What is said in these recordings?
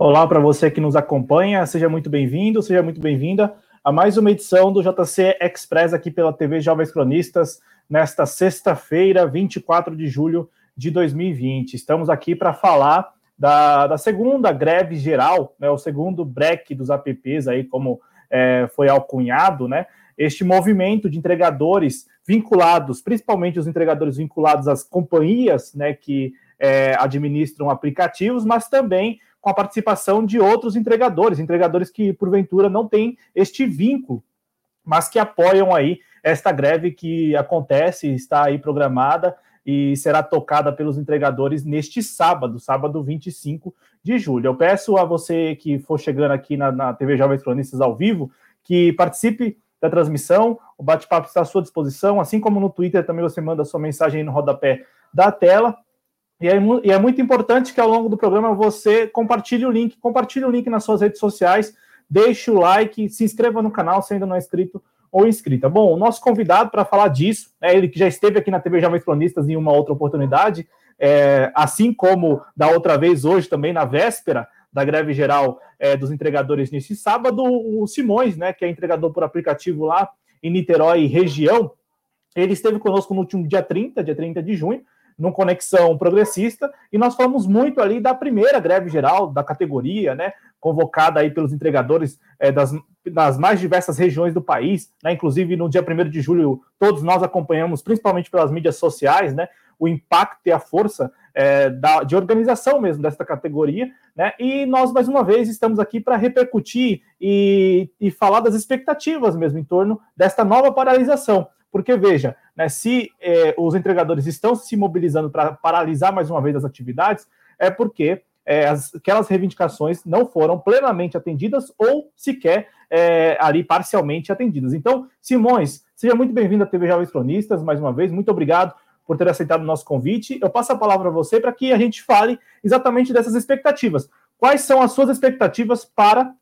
Olá para você que nos acompanha, seja muito bem-vindo, seja muito bem-vinda a mais uma edição do JC Express aqui pela TV Jovens Cronistas, nesta sexta-feira, 24 de julho de 2020. Estamos aqui para falar da, da, segunda greve geral, né, o segundo break dos apps, aí, como é, foi alcunhado, né? Este movimento de entregadores vinculados, principalmente os entregadores vinculados às companhias né, que é, administram aplicativos, mas também com a participação de outros entregadores, entregadores que porventura não têm este vínculo, mas que apoiam aí esta greve que acontece, está aí programada e será tocada pelos entregadores neste sábado, sábado 25 de julho. Eu peço a você que for chegando aqui na, na TV Jovens Cronistas ao vivo que participe da transmissão, o bate-papo está à sua disposição, assim como no Twitter também você manda sua mensagem aí no rodapé da tela. E é, e é, muito importante que ao longo do programa você compartilhe o link, compartilhe o link nas suas redes sociais, deixe o like, se inscreva no canal se ainda não é inscrito ou inscrita. Bom, o nosso convidado para falar disso, é ele que já esteve aqui na TV Jovens Cronistas em uma outra oportunidade, é, assim como da outra vez hoje também na véspera da greve geral é, dos entregadores nesse sábado, o Simões, né, que é entregador por aplicativo lá em Niterói região, ele esteve conosco no último dia 30, dia 30 de junho, no Conexão Progressista, e nós falamos muito ali da primeira greve geral da categoria, né, convocada aí pelos entregadores é, das, das mais diversas regiões do país, né, inclusive no dia 1 de julho, todos nós acompanhamos, principalmente pelas mídias sociais, né, o impacto e a força é, da, de organização mesmo desta categoria, né, e nós, mais uma vez, estamos aqui para repercutir e, e falar das expectativas mesmo em torno desta nova paralisação, porque veja, né, se eh, os entregadores estão se mobilizando para paralisar mais uma vez as atividades, é porque eh, as, aquelas reivindicações não foram plenamente atendidas ou sequer eh, ali parcialmente atendidas. Então, Simões, seja muito bem-vindo à TV Jovens Cronistas, mais uma vez, muito obrigado por ter aceitado o nosso convite. Eu passo a palavra a você para que a gente fale exatamente dessas expectativas. Quais são as suas expectativas para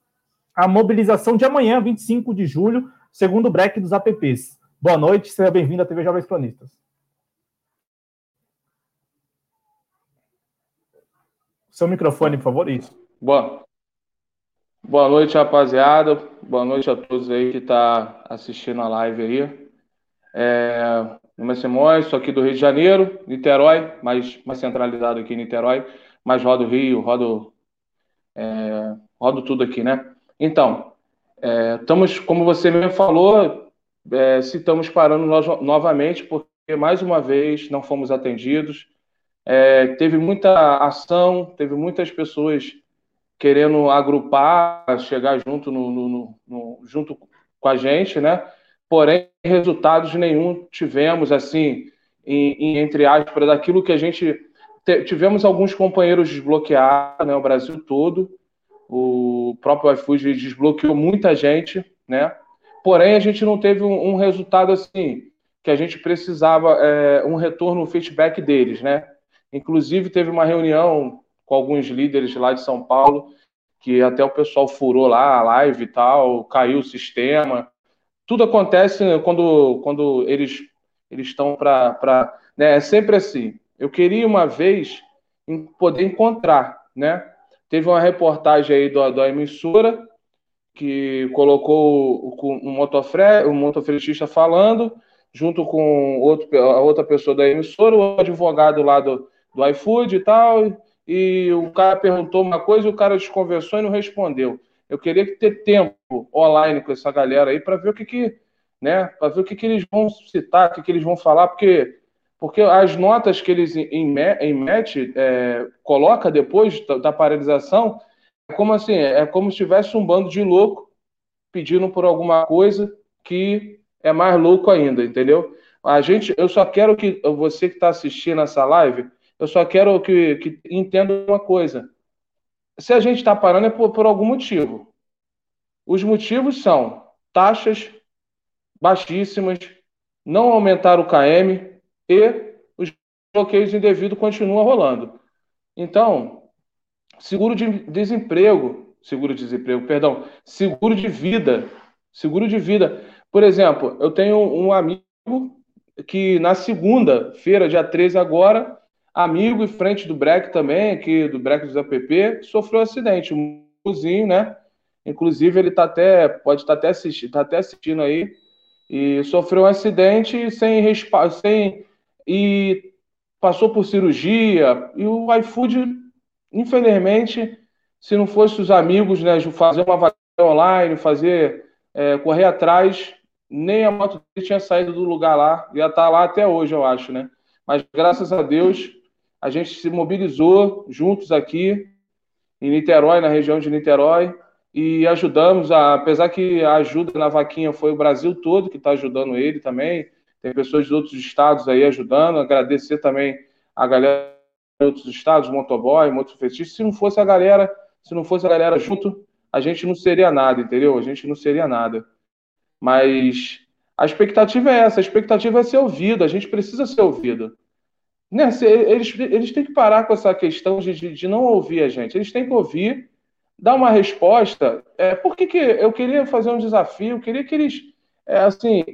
a mobilização de amanhã, 25 de julho, segundo o break dos apps? Boa noite, seja bem-vindo à TV Jovens Cronistas. Seu microfone, por favor, isso. Boa. Boa noite, rapaziada. Boa noite a todos aí que tá assistindo a live aí. É, meu nome é Simões, sou aqui do Rio de Janeiro, Niterói, mais, mais centralizado aqui em Niterói, mas rodo Rio, rodo, é, rodo tudo aqui, né? Então, é, estamos, como você mesmo falou, é, se estamos parando nós, novamente, porque mais uma vez não fomos atendidos. É, teve muita ação, teve muitas pessoas querendo agrupar, chegar junto, no, no, no, junto com a gente, né? Porém, resultados nenhum tivemos, assim, em, em, entre aspas, daquilo que a gente. Tivemos alguns companheiros desbloqueados, né? O Brasil todo. O próprio iFood desbloqueou muita gente, né? Porém, a gente não teve um, um resultado assim que a gente precisava, é, um retorno, um feedback deles, né? Inclusive, teve uma reunião com alguns líderes lá de São Paulo, que até o pessoal furou lá a live e tal, caiu o sistema. Tudo acontece quando, quando eles eles estão para. Né? É sempre assim. Eu queria uma vez poder encontrar, né? Teve uma reportagem aí da, da emissora que colocou um, motofre, um motofretista falando, junto com outro, a outra pessoa da emissora, o advogado lá do, do iFood e tal, e o cara perguntou uma coisa e o cara desconversou e não respondeu. Eu queria ter tempo online com essa galera aí para ver o que que, né, para ver o que que eles vão citar, o que que eles vão falar, porque porque as notas que eles em, em match é, coloca depois da, da paralisação como assim, é como se tivesse um bando de louco pedindo por alguma coisa que é mais louco ainda, entendeu? A gente, eu só quero que você que está assistindo essa live, eu só quero que, que entenda uma coisa. Se a gente está parando é por, por algum motivo. Os motivos são taxas baixíssimas, não aumentar o KM e os bloqueios indevidos continuam rolando. Então, seguro de desemprego, seguro de desemprego, perdão, seguro de vida, seguro de vida. Por exemplo, eu tenho um amigo que na segunda-feira, dia 13 agora, amigo e frente do Breck também, aqui do Breck dos app, sofreu um acidente, um cozinho, né? Inclusive, ele tá até, pode estar tá até, assistindo, tá até assistindo aí, e sofreu um acidente sem respaldo, sem. e passou por cirurgia, e o iFood, infelizmente, se não fosse os amigos, né, fazer uma vaga online, fazer, é, correr atrás, nem a moto dele tinha saído do lugar lá, ia estar tá lá até hoje, eu acho, né? Mas graças a Deus, a gente se mobilizou juntos aqui em Niterói, na região de Niterói, e ajudamos, a, apesar que a ajuda na vaquinha foi o Brasil todo que está ajudando ele também, tem pessoas de outros estados aí ajudando, agradecer também a galera de outros estados, motoboy, motofetista, se não fosse a galera, se não fosse a galera junto, a gente não seria nada, entendeu? A gente não seria nada. Mas a expectativa é essa, a expectativa é ser ouvido, a gente precisa ser ouvido. Né? Eles, eles têm que parar com essa questão de, de, de não ouvir a gente, eles têm que ouvir dar uma resposta. É, por que, que eu queria fazer um desafio? Eu queria que eles é, assim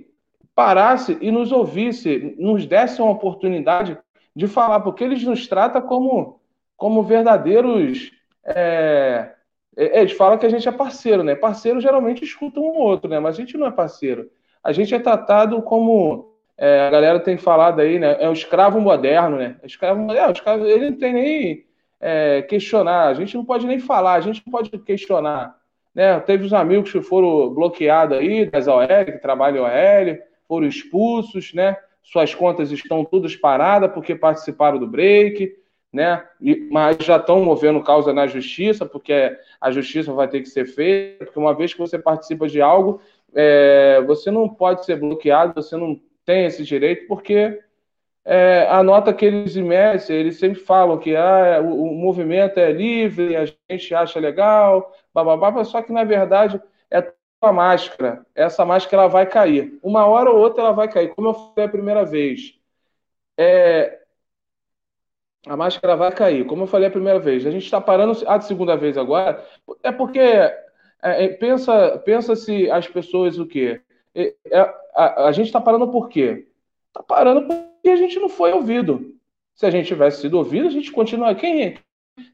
parassem e nos ouvissem, nos dessem uma oportunidade de falar, porque eles nos tratam como, como verdadeiros. É, é eles falam que a gente é parceiro, né? Parceiro geralmente escuta um ou outro, né? Mas a gente não é parceiro. A gente é tratado como. É, a galera tem falado aí, né? É o escravo moderno, né? O escravo moderno, ele não tem nem é, questionar, a gente não pode nem falar, a gente não pode questionar. Né? Teve os amigos que foram bloqueados aí, das OL, que trabalham OL, foram expulsos, né? Suas contas estão todas paradas porque participaram do break, né? E, mas já estão movendo causa na justiça, porque a justiça vai ter que ser feita, porque uma vez que você participa de algo, é, você não pode ser bloqueado, você não tem esse direito, porque é, a nota que eles imersem, eles sempre falam que ah, o, o, movimento é livre, a gente acha legal, bababá, só que na verdade uma máscara. Essa máscara ela vai cair. Uma hora ou outra ela vai cair. Como eu falei a primeira vez, é, a máscara vai cair. Como eu falei a primeira vez, a gente está parando a segunda vez agora, é porque é, é, pensa, pensa se as pessoas o quê? É, a, a, gente está parando por quê? Está parando por e a gente não foi ouvido. Se a gente tivesse sido ouvido, a gente continua. Quem,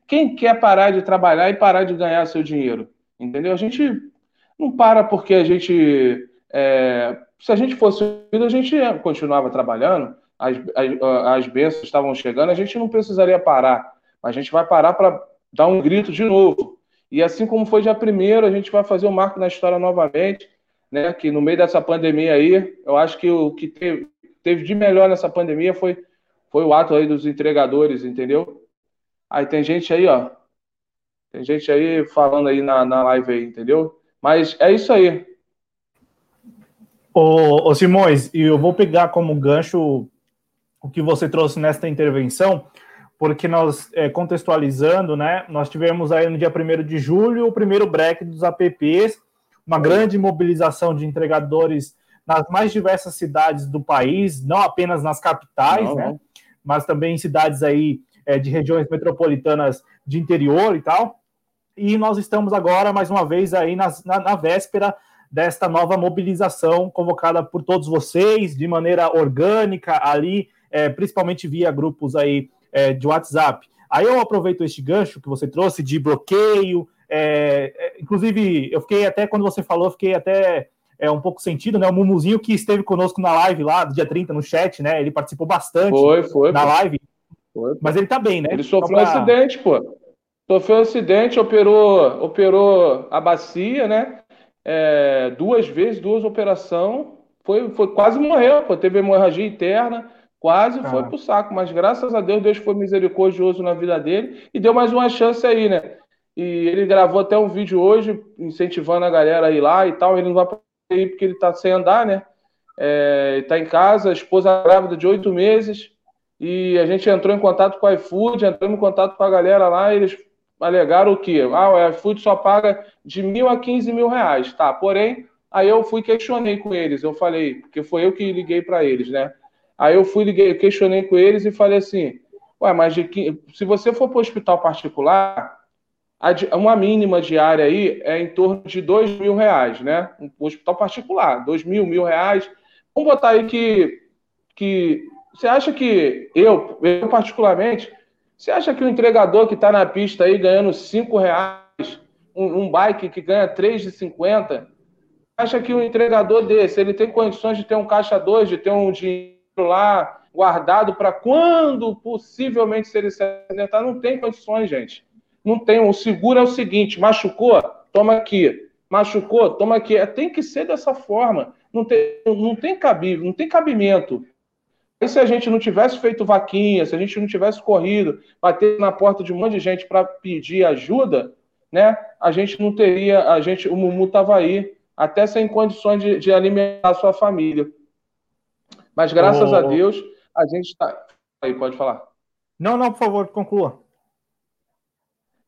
quem quer parar de trabalhar e parar de ganhar seu dinheiro? Entendeu? A gente não para porque a gente. É, se a gente fosse ouvido, a gente continuava trabalhando, as, as, as bênçãos estavam chegando, a gente não precisaria parar. A gente vai parar para dar um grito de novo. E assim como foi dia primeiro, a gente vai fazer o um marco na história novamente, né? Que no meio dessa pandemia aí, eu acho que o que teve, teve de melhor nessa pandemia foi, foi o ato aí dos entregadores, entendeu? Aí tem gente aí, ó. Tem gente aí falando aí na, na live aí, entendeu? Mas é isso aí. Ô, ô Simões, e eu vou pegar como gancho o que você trouxe nesta intervenção, porque nós, é, contextualizando, né, nós tivemos aí no dia 1 de julho o primeiro break dos apps, uma grande mobilização de entregadores nas mais diversas cidades do país, não apenas nas capitais, não, né? Mas também em cidades aí é, de regiões metropolitanas de interior e tal. E nós estamos agora, mais uma vez, aí na, na, na véspera desta nova mobilização convocada por todos vocês, de maneira orgânica, ali, é, principalmente via grupos aí é, de WhatsApp. Aí eu aproveito este gancho que você trouxe de bloqueio. É, é inclusive, eu fiquei até, quando você falou, fiquei até é, um pouco sentido, né? O Mumuzinho que esteve conosco na live lá, do dia 30, no chat, né? Ele participou bastante foi, foi, na live. Foi, mas ele tá bem, né? Ele sofreu pra... um acidente, pô. Sofreu um acidente, operou, operou a bacia, né? É, duas vezes, duas operações. Foi, foi, quase morreu, pô. Teve hemorragia interna, quase ah. foi pro saco. Mas graças a Deus, Deus foi misericordioso na vida dele e deu mais uma chance aí, né? E ele gravou até um vídeo hoje, incentivando a galera a ir lá e tal. Ele não vai aí porque ele está sem andar, né? É, está em casa, a esposa grávida de oito meses, e a gente entrou em contato com o iFood, entramos em contato com a galera lá, e eles alegaram o quê? Ah, o iFood só paga de mil a quinze mil reais, tá? Porém, aí eu fui questionei com eles, eu falei, porque foi eu que liguei para eles, né? Aí eu fui, liguei, questionei com eles e falei assim, ué, mas de, se você for para o hospital particular, uma mínima diária aí é em torno de dois mil reais, né? Um hospital particular, dois mil, mil reais. Vamos botar aí que, que Você acha que eu, eu particularmente, você acha que o entregador que está na pista aí ganhando 5 reais, um, um, bike que ganha 3,50, acha que o entregador desse, ele tem condições de ter um caixa 2, de ter um dinheiro lá guardado para quando possivelmente se ele se acidentar? Não tem condições, gente. Não tem. O seguro é o seguinte: machucou? Toma aqui. Machucou? Toma aqui. É, tem que ser dessa forma. Não tem, não tem cabimento, não tem cabimento. E se a gente não tivesse feito vaquinha, se a gente não tivesse corrido, bater na porta de um monte de gente para pedir ajuda, né? A gente não teria, a gente, o Mumu estava aí, até sem condições de, de, alimentar a sua família. Mas graças oh. a Deus, a gente está. Aí, pode falar. Não, não, por favor, conclua.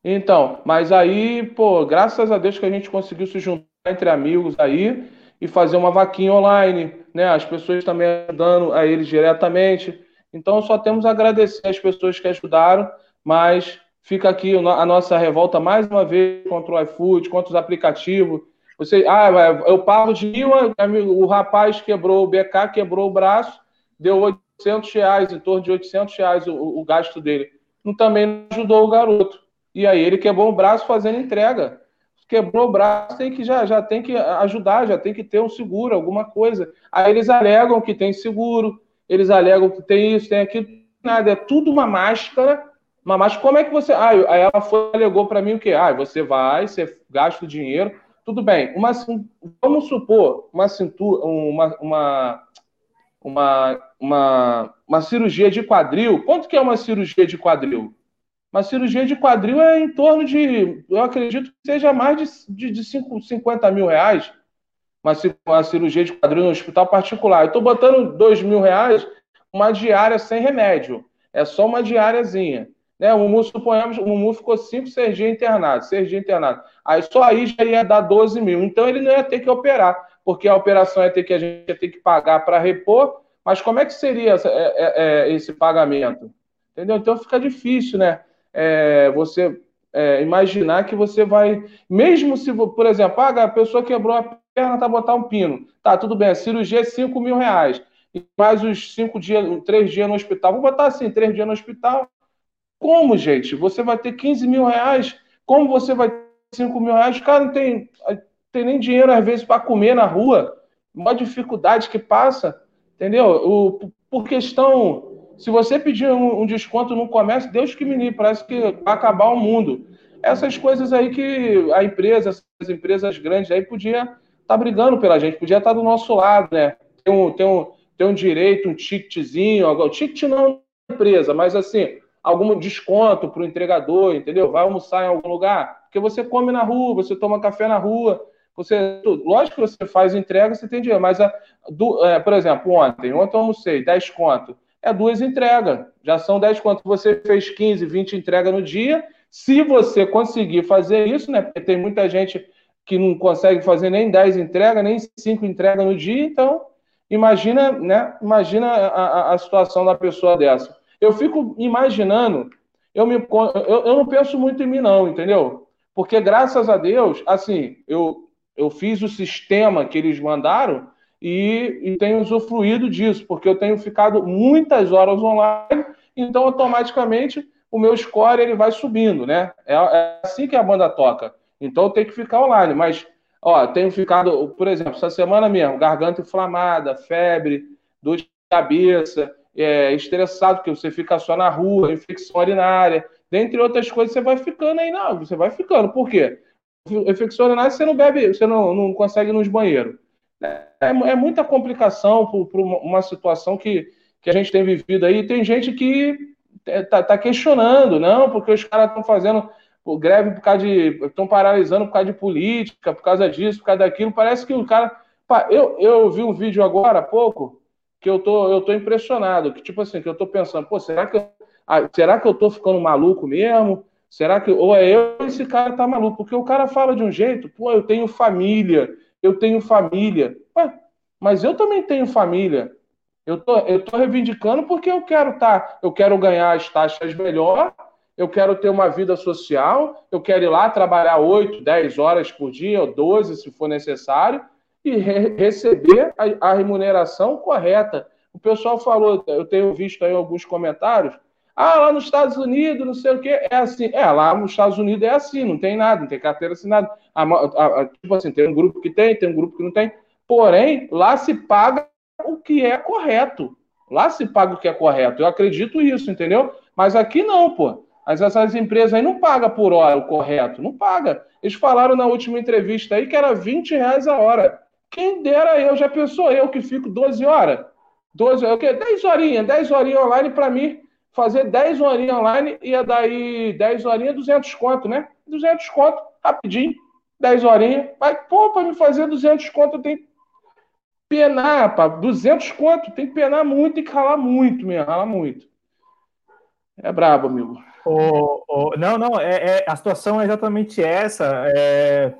Então, mas aí, pô, graças a Deus que a gente conseguiu se juntar entre amigos aí e fazer uma vaquinha online, né? As pessoas também ajudando a eles diretamente. Então, só temos a agradecer as pessoas que ajudaram, mas fica aqui a nossa revolta mais uma vez contra o iFood, contra os aplicativos. Você, ah, eu pago de mil, o rapaz quebrou o BK, quebrou o braço, deu 800 reais, em torno de 800 reais o, o gasto dele. Não, também ajudou o garoto. E aí ele quebrou o braço fazendo entrega quebrou o braço, tem que já, já tem que ajudar, já tem que ter um seguro, alguma coisa. Aí eles alegam que tem seguro, eles alegam que tem isso, tem aquilo, nada, é tudo uma máscara. Uma máscara, como é que você. Ah, ela foi, alegou para mim o quê? Ah, você vai, você gasta o dinheiro, tudo bem. Uma, vamos supor, uma cintura, uma, uma, uma, uma, uma cirurgia de quadril. Quanto que é uma cirurgia de quadril? Uma cirurgia de quadril é em torno de, eu acredito que seja mais de, de, de 5, 50 mil reais. Uma, uma cirurgia de quadril no hospital particular. Eu estou botando 2 mil reais uma diária sem remédio. É só uma diáriazinha. Né? O Mumu, suponhamos, o Mumu ficou 5, 6 dias internado, 6 dias internado. Aí só aí já ia dar 12 mil. Então ele não ia ter que operar, porque a operação ia ter que a gente ia ter que pagar para repor. Mas como é que seria essa, é, é, é, esse pagamento? Entendeu? Então fica difícil, né? É, você é, imaginar que você vai, mesmo se, por exemplo, ah, a pessoa quebrou a perna, tá botar um pino, tá, tudo bem, a cirurgia é 5 mil reais, e mais os cinco dias, três dias no hospital, vou botar assim, três dias no hospital, como, gente? Você vai ter 15 mil reais, como você vai ter 5 mil reais? O cara não tem, tem nem dinheiro, às vezes, para comer na rua, uma dificuldade que passa, entendeu? O, por questão se você pedir um, um desconto no comércio, Deus que me livre, parece que vai acabar o mundo. Essas coisas aí que a empresa, as empresas grandes aí podia estar tá brigando pela gente, podia estar tá do nosso lado, né? Tem um, tem um, tem um direito, um ticketzinho, o ticket não é empresa, mas assim, algum desconto para o entregador, entendeu? Vai almoçar em algum lugar, porque você come na rua, você toma café na rua, você, lógico que você faz entrega, você tem dinheiro, mas, a, do, é, por exemplo, ontem, ontem eu almocei, 10 conto é duas entregas. Já são 10 quanto você fez 15, 20 entregas no dia. Se você conseguir fazer isso, né? Porque tem muita gente que não consegue fazer nem 10 entregas, nem 5 entregas no dia, então imagina, né? Imagina a, a, situação da pessoa dessa. Eu fico imaginando, eu, me, eu, eu não penso muito em mim, não, entendeu? Porque graças a Deus, assim, eu, eu fiz o sistema que eles mandaram e, e tenho usufruído disso, porque eu tenho ficado muitas horas online, então automaticamente o meu score ele vai subindo, né? É, é assim que a banda toca. Então eu tenho que ficar online, mas ó, tenho ficado, por exemplo, essa semana mesmo, garganta inflamada, febre, dor de cabeça, é, estressado, porque você fica só na rua, infecção urinária, dentre outras coisas, você vai ficando aí, não, você vai ficando. Por quê? Infecção urinária você não bebe, você não, não consegue ir nos banheiros. É, é muita complicação para uma situação que, que a gente tem vivido aí. Tem gente que está tá questionando, não, porque os caras estão fazendo greve por causa de. estão paralisando por causa de política, por causa disso, por causa daquilo. Parece que o cara. Eu, eu vi um vídeo agora há pouco que eu tô, eu tô impressionado, que tipo assim, que eu tô pensando, pô, será que eu, ah, será que eu tô ficando maluco mesmo? Será que ou é eu esse cara tá maluco? Porque o cara fala de um jeito, pô, eu tenho família, eu tenho família. Ué, mas eu também tenho família. Eu tô, eu tô reivindicando porque eu quero tá, eu quero ganhar as taxas melhor, eu quero ter uma vida social, eu quero ir lá trabalhar 8, 10 horas por dia, ou 12, se for necessário, e re receber a, a remuneração correta. O pessoal falou, eu tenho visto aí alguns comentários, ah, lá nos Estados Unidos, não sei o quê, é assim. É, lá nos Estados Unidos é assim, não tem nada, não tem carteira assinada. A, a, a, tipo assim, tem um grupo que tem, tem um grupo que não tem. Porém, lá se paga o que é correto. Lá se paga o que é correto. Eu acredito isso, entendeu? Mas aqui não, pô. Mas essas empresas aí não pagam por hora o correto. Não paga. Eles falaram na última entrevista aí que era 20 reais a hora. Quem dera eu, já pensou eu que fico 12 horas? 12 horas, o quê? 10 horinhas, 10 horinhas online para mim. Fazer 10 horinhas online ia daí 10 horinhas, 200 conto, né? 200 conto, rapidinho. 10 horinhas. Mas, pô, para me fazer 200 conto eu tenho que penar, pá. 200 conto, tem que penar muito, que ralar muito mesmo, ralar muito. É brabo, amigo. O, o, não, não, é, é, a situação é exatamente essa. É,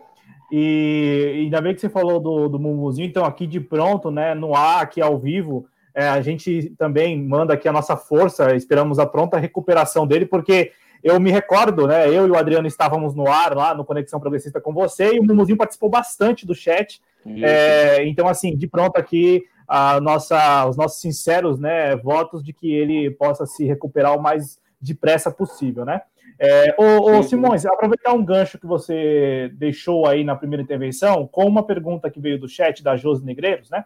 e ainda bem que você falou do, do Mumuzinho, então aqui de pronto, né, no ar, aqui ao vivo, é, a gente também manda aqui a nossa força, esperamos a pronta recuperação dele, porque eu me recordo, né, eu e o Adriano estávamos no ar lá no Conexão Progressista com você, e o Mumuzinho participou bastante do chat, é, então assim, de pronto aqui, a nossa, os nossos sinceros né, votos de que ele possa se recuperar o mais depressa possível, né? É, ô, ô, Simões, aproveitar um gancho que você deixou aí na primeira intervenção, com uma pergunta que veio do chat da Josi Negreiros, né?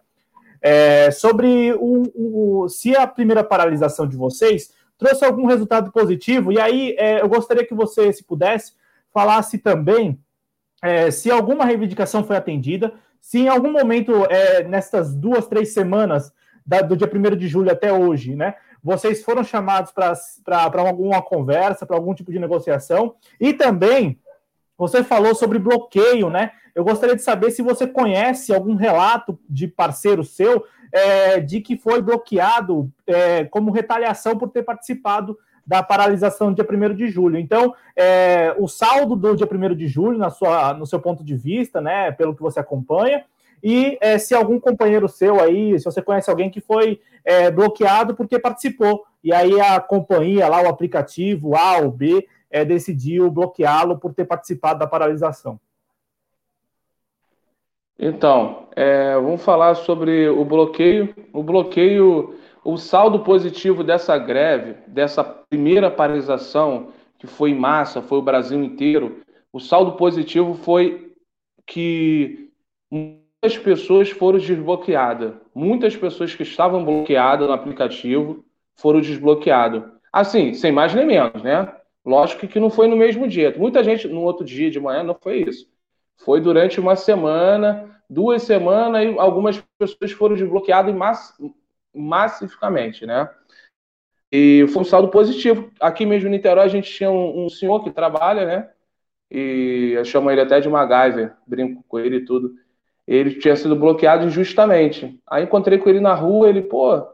É, sobre o, o, se a primeira paralisação de vocês trouxe algum resultado positivo, e aí é, eu gostaria que você, se pudesse, falasse também é, se alguma reivindicação foi atendida, se em algum momento, é, nessas duas, três semanas, da, do dia 1 de julho até hoje, né, vocês foram chamados para alguma conversa, para algum tipo de negociação, e também você falou sobre bloqueio, né? Eu gostaria de saber se você conhece algum relato de parceiro seu é, de que foi bloqueado é, como retaliação por ter participado da paralisação do dia 1 de julho. Então, é, o saldo do dia 1 de julho, na sua, no seu ponto de vista, né, pelo que você acompanha, e é, se algum companheiro seu aí, se você conhece alguém que foi é, bloqueado porque participou, e aí a companhia lá, o aplicativo A ou B, é, decidiu bloqueá-lo por ter participado da paralisação. Então, é, vamos falar sobre o bloqueio. O bloqueio, o saldo positivo dessa greve, dessa primeira paralisação, que foi em massa, foi o Brasil inteiro, o saldo positivo foi que muitas pessoas foram desbloqueadas. Muitas pessoas que estavam bloqueadas no aplicativo foram desbloqueadas. Assim, sem mais nem menos, né? Lógico que não foi no mesmo dia. Muita gente no outro dia de manhã não foi isso. Foi durante uma semana, duas semanas, e algumas pessoas foram desbloqueadas mass massificamente, né? E foi um saldo positivo. Aqui mesmo em Niterói a gente tinha um, um senhor que trabalha, né? E eu chamo ele até de MacGyver, brinco com ele e tudo ele tinha sido bloqueado injustamente. Aí encontrei com ele na rua, ele, pô,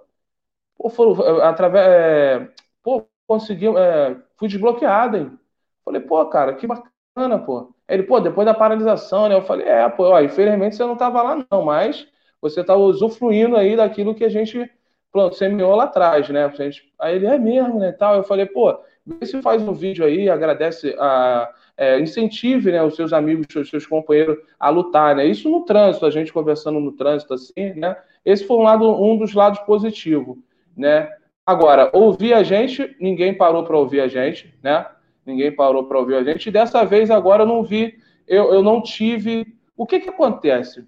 pô, foi, através, é, pô, consegui, é, fui desbloqueado, hein? Falei, pô, cara, que bacana, pô. Ele, pô, depois da paralisação, né? Eu falei, é, pô, ó, infelizmente você não tava lá não, mas você tá usufruindo aí daquilo que a gente pronto, semeou lá atrás, né? Aí ele, é mesmo, né, tal. Eu falei, pô, vê se faz um vídeo aí, agradece a é, incentive né, os seus amigos, os seus companheiros a lutar, né? Isso no trânsito, a gente conversando no trânsito assim, né? Esse foi um lado, um dos lados positivos, né? Agora, ouvir a gente, ninguém parou para ouvir a gente, né? Ninguém parou para ouvir a gente. E dessa vez agora eu não vi, eu, eu não tive. O que que acontece?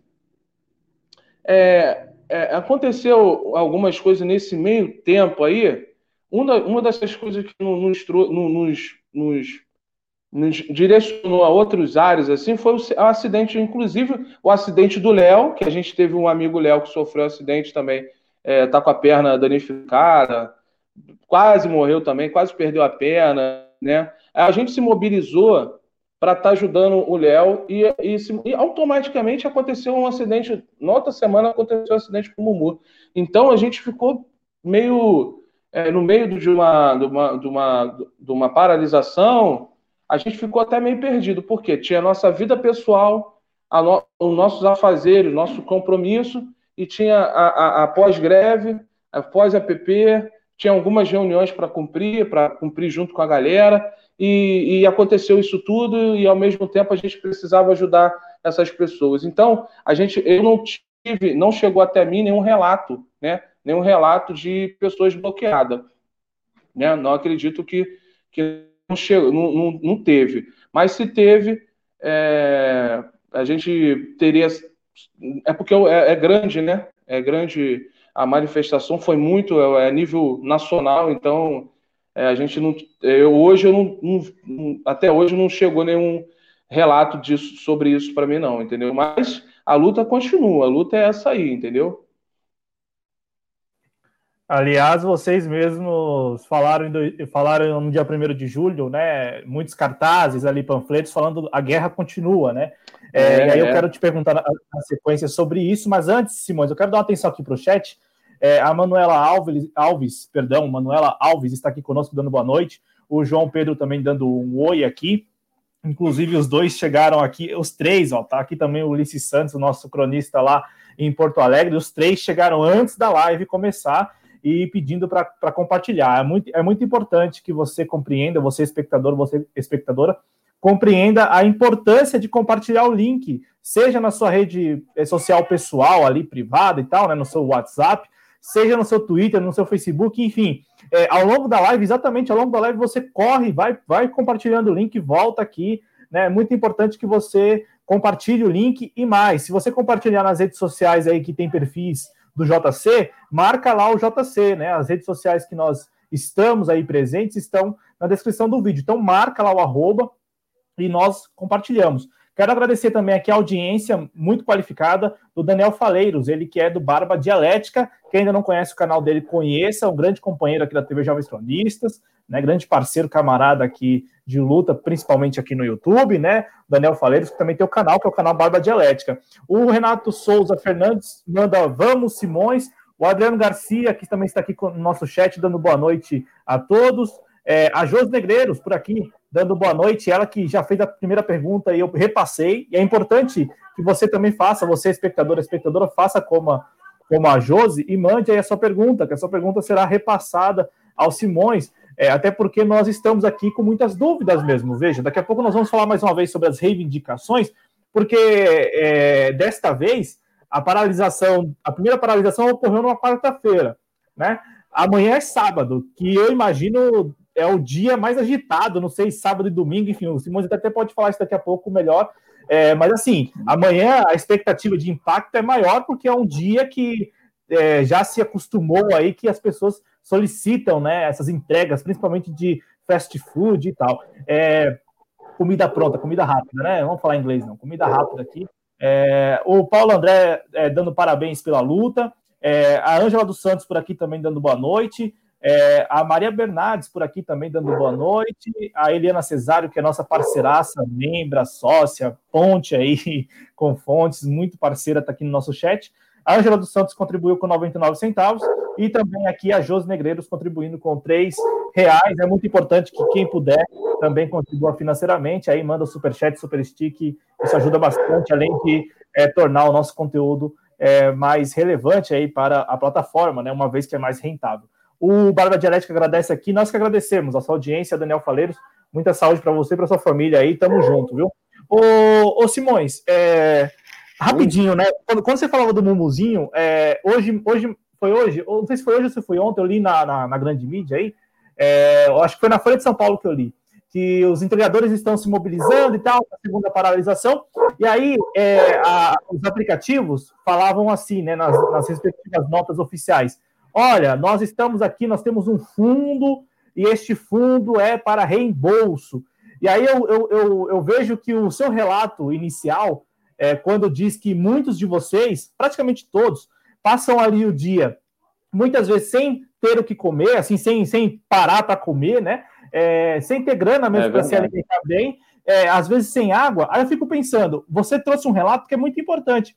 É, é, aconteceu algumas coisas nesse meio tempo aí. Uma, uma dessas coisas que nos, nos, nos nos direcionou a outros áreas, assim, foi o acidente, inclusive o acidente do Léo, que a gente teve um amigo Léo que sofreu um acidente também, é, tá com a perna danificada, quase morreu também, quase perdeu a perna, né? A gente se mobilizou para estar tá ajudando o Léo e, e, e, automaticamente aconteceu um acidente, na outra semana aconteceu um acidente com o Mumu. Então a gente ficou meio é, no meio de uma, de uma, de uma, de uma paralisação, a gente ficou até meio perdido, porque tinha a nossa vida pessoal, no, os nossos afazeres, nosso compromisso, e tinha a, a, a pós-greve, a pós-APP, tinha algumas reuniões para cumprir, para cumprir junto com a galera, e, e, aconteceu isso tudo, e ao mesmo tempo a gente precisava ajudar essas pessoas. Então, a gente, eu não tive, não chegou até mim nenhum relato, né, nenhum relato de pessoas bloqueadas. Né? Não acredito que, que não, chegou, não, não, não teve. Mas se teve, é, a gente teria. É porque é, é, grande, né? É grande. A manifestação foi muito é, é nível nacional, então é, a gente não. Eu, hoje eu não, não, Até hoje não chegou nenhum relato disso sobre isso para mim, não, entendeu? Mas a luta continua, a luta é essa aí, entendeu? Aliás, vocês mesmos falaram, falaram no dia 1 de julho, né? Muitos cartazes ali, panfletos, falando a guerra continua, né? É, é, e aí eu é. quero te perguntar na, na, sequência sobre isso, mas antes, Simões, eu quero dar uma atenção aqui para o chat. É, a Manuela Alves, Alves, perdão, Manuela Alves está aqui conosco dando boa noite. O João Pedro também dando um oi aqui. Inclusive, os dois chegaram aqui, os três, ó, tá aqui também o Ulisses Santos, o nosso cronista lá em Porto Alegre. Os três chegaram antes da live começar e pedindo para compartilhar. É muito, é muito importante que você compreenda, você espectador, você espectadora, compreenda a importância de compartilhar o link, seja na sua rede eh, social pessoal, ali privada e tal, né, no seu WhatsApp, seja no seu Twitter, no seu Facebook, enfim. É, ao longo da live, exatamente ao longo da live, você corre, vai, vai compartilhando o link, volta aqui. Né? É muito importante que você compartilhe o link e mais. Se você compartilhar nas redes sociais aí que tem perfis do JC, marca lá o JC, né? As redes sociais que nós estamos aí presentes estão na descrição do vídeo. Então marca lá o arroba e nós compartilhamos. Quero agradecer também aqui a audiência muito qualificada do Daniel Faleiros, ele que é do Barba Dialética. Quem ainda não conhece o canal dele, conheça, um grande companheiro aqui da TV Jovens Cronistas, né, grande parceiro, camarada aqui de luta, principalmente aqui no YouTube, né? Daniel Faleiros, que também tem o canal, que é o canal Barba Dialética. O Renato Souza Fernandes manda Vamos Simões. O Adriano Garcia, que também está aqui no nosso chat, dando boa noite a todos. É, a Jos Negreiros, por aqui, dando boa noite. Ela que já fez a primeira pergunta e eu repassei. E é importante que você também faça, você, espectador, espectadora, faça como a, como a Josi e mande aí a sua pergunta, que a sua pergunta será repassada ao Simões. É, até porque nós estamos aqui com muitas dúvidas mesmo. Veja, daqui a pouco nós vamos falar mais uma vez sobre as reivindicações, porque é, desta vez a paralisação, a primeira paralisação ocorreu numa quarta-feira, né? Amanhã é sábado, que eu imagino é o dia mais agitado, não sei, sábado e domingo, enfim, o Simões até pode falar isso daqui a pouco melhor. É, mas assim, amanhã a expectativa de impacto é maior porque é um dia que é, já se acostumou aí que as pessoas solicitam né, essas entregas, principalmente de fast food e tal. É, comida pronta, comida rápida, né? Vamos falar em inglês, não. Comida rápida aqui. É, o Paulo André é, dando parabéns pela luta. É, a Ângela dos Santos por aqui também dando boa noite. É, a Maria Bernardes por aqui também dando boa noite. A Eliana Cesário, que é nossa parceiraça, membra, sócia, ponte aí com fontes, muito parceira, está aqui no nosso chat. A Ângela dos Santos contribuiu com 99 centavos e também aqui a Jos Negreiros contribuindo com 3 reais. É muito importante que quem puder também contribua financeiramente. Aí manda o superchat, super stick. Isso ajuda bastante, além de é, tornar o nosso conteúdo é, mais relevante aí para a plataforma, né? Uma vez que é mais rentável. O Barba Dialética agradece aqui. Nós que agradecemos a sua audiência, Daniel Faleiros. Muita saúde para você e para sua família aí. Tamo junto, viu? Ô, ô Simões, é, Rapidinho, né? Quando, quando, você falava do Mumuzinho, é, hoje, hoje, foi hoje, não sei se foi hoje ou se foi ontem, eu li na, na, na grande mídia aí, é, acho que foi na Folha de São Paulo que eu li, que os entregadores estão se mobilizando e tal, a segunda paralisação, e aí é, a, os aplicativos falavam assim, né, nas, nas respectivas notas oficiais, olha, nós estamos aqui, nós temos um fundo, e este fundo é para reembolso. E aí eu, eu, eu, eu vejo que o seu relato inicial é, quando diz que muitos de vocês, praticamente todos, passam ali o dia, muitas vezes sem ter o que comer, assim, sem, sem parar para comer, né? É, sem ter grana mesmo é para se alimentar bem, é, às vezes sem água. Aí eu fico pensando, você trouxe um relato que é muito importante.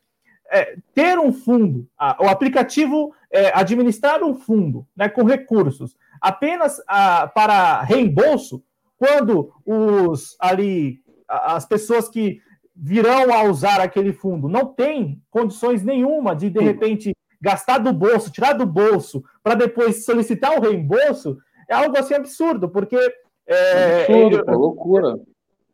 É, ter um fundo, a, o aplicativo é, administrar um fundo né, com recursos apenas a, para reembolso, quando os ali as pessoas que virão a usar aquele fundo não tem condições nenhuma de, de repente, gastar do bolso, tirar do bolso, para depois solicitar o reembolso, é algo assim absurdo, porque. É, absurdo, é, loucura.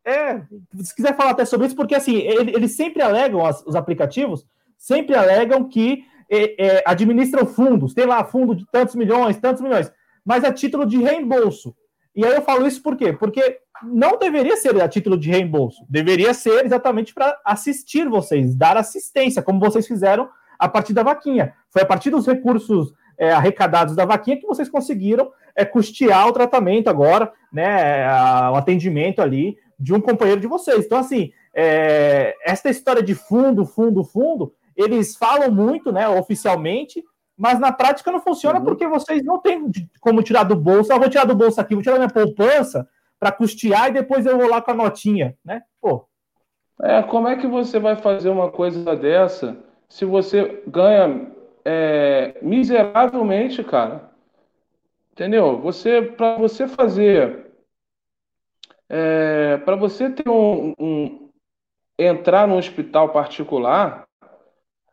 É, se quiser falar até sobre isso, porque assim, eles sempre alegam, os aplicativos sempre alegam que é, é, administram fundos, tem lá fundo de tantos milhões, tantos milhões, mas a título de reembolso. E aí eu falo isso por quê? Porque não deveria ser a título de reembolso, deveria ser exatamente para assistir vocês, dar assistência, como vocês fizeram a partir da vaquinha. Foi a partir dos recursos é, arrecadados da vaquinha que vocês conseguiram é, custear o tratamento agora, né, o atendimento ali de um companheiro de vocês. Então, assim, é, essa história de fundo, fundo, fundo, eles falam muito, né, oficialmente, mas na prática não funciona uhum. porque vocês não têm como tirar do bolso. Eu vou tirar do bolso aqui, vou tirar minha poupança para custear e depois eu vou lá com a notinha, né? Pô. É, como é que você vai fazer uma coisa dessa se você ganha é, miseravelmente, cara? Entendeu? Você, para você fazer, é, para você ter um, um entrar no hospital particular,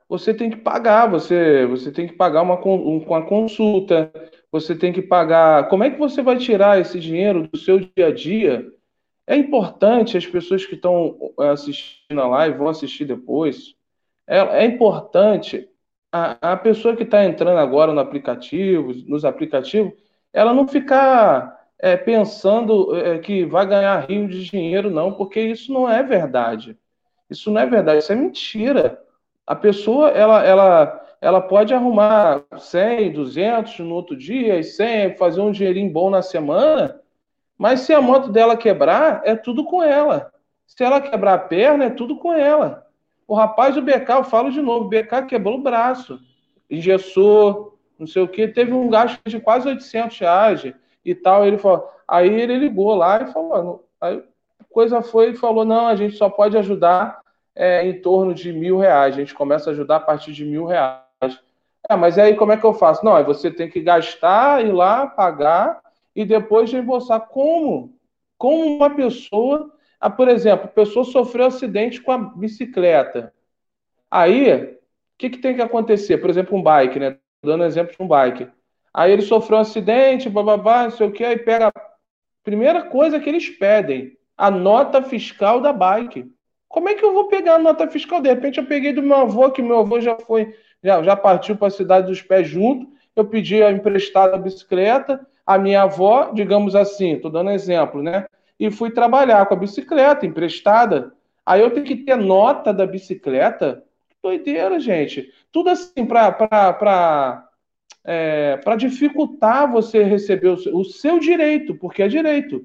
você tem que pagar, você, você tem que pagar uma, uma consulta, você tem que pagar. Como é que você vai tirar esse dinheiro do seu dia a dia? É importante as pessoas que estão é, assistindo a live, vão assistir depois. É, é importante a, a pessoa que está entrando agora no aplicativo, nos aplicativos, ela não ficar é, pensando é, que vai ganhar rio de dinheiro, não, porque isso não é verdade. Isso não é verdade, isso é mentira. A pessoa, ela, ela, ela pode arrumar 100, 200 no outro dia, e 100, fazer um dinheirinho bom na semana, mas se a moto dela quebrar, é tudo com ela. Se ela quebrar a perna, é tudo com ela. O rapaz do BK, eu falo de novo, o BK quebrou o braço, engessou, não sei o que, teve um gasto de quase 800 reais e tal. Ele falou, aí ele ligou lá e falou, aí coisa foi e falou, não, a gente só pode ajudar é, em torno de mil reais. A gente começa a ajudar a partir de mil reais. É, mas aí como é que eu faço? Não, aí você tem que gastar, ir lá, pagar e depois reembolsar. Como? Como uma pessoa. Ah, por exemplo, a pessoa sofreu acidente com a bicicleta. Aí, o que, que tem que acontecer? Por exemplo, um bike, né? Dando exemplo de um bike. Aí ele sofreu um acidente, bababá, não sei o que, aí pega. Primeira coisa que eles pedem, a nota fiscal da bike. Como é que eu vou pegar a nota fiscal? De repente eu peguei do meu avô, que meu avô já foi, já, já partiu para a cidade dos pés junto. Eu pedi a emprestada bicicleta, a minha avó, digamos assim, estou dando exemplo, né? E fui trabalhar com a bicicleta emprestada. Aí eu tenho que ter nota da bicicleta. Doideira, gente. Tudo assim para é, dificultar você receber o seu, o seu direito, porque é direito.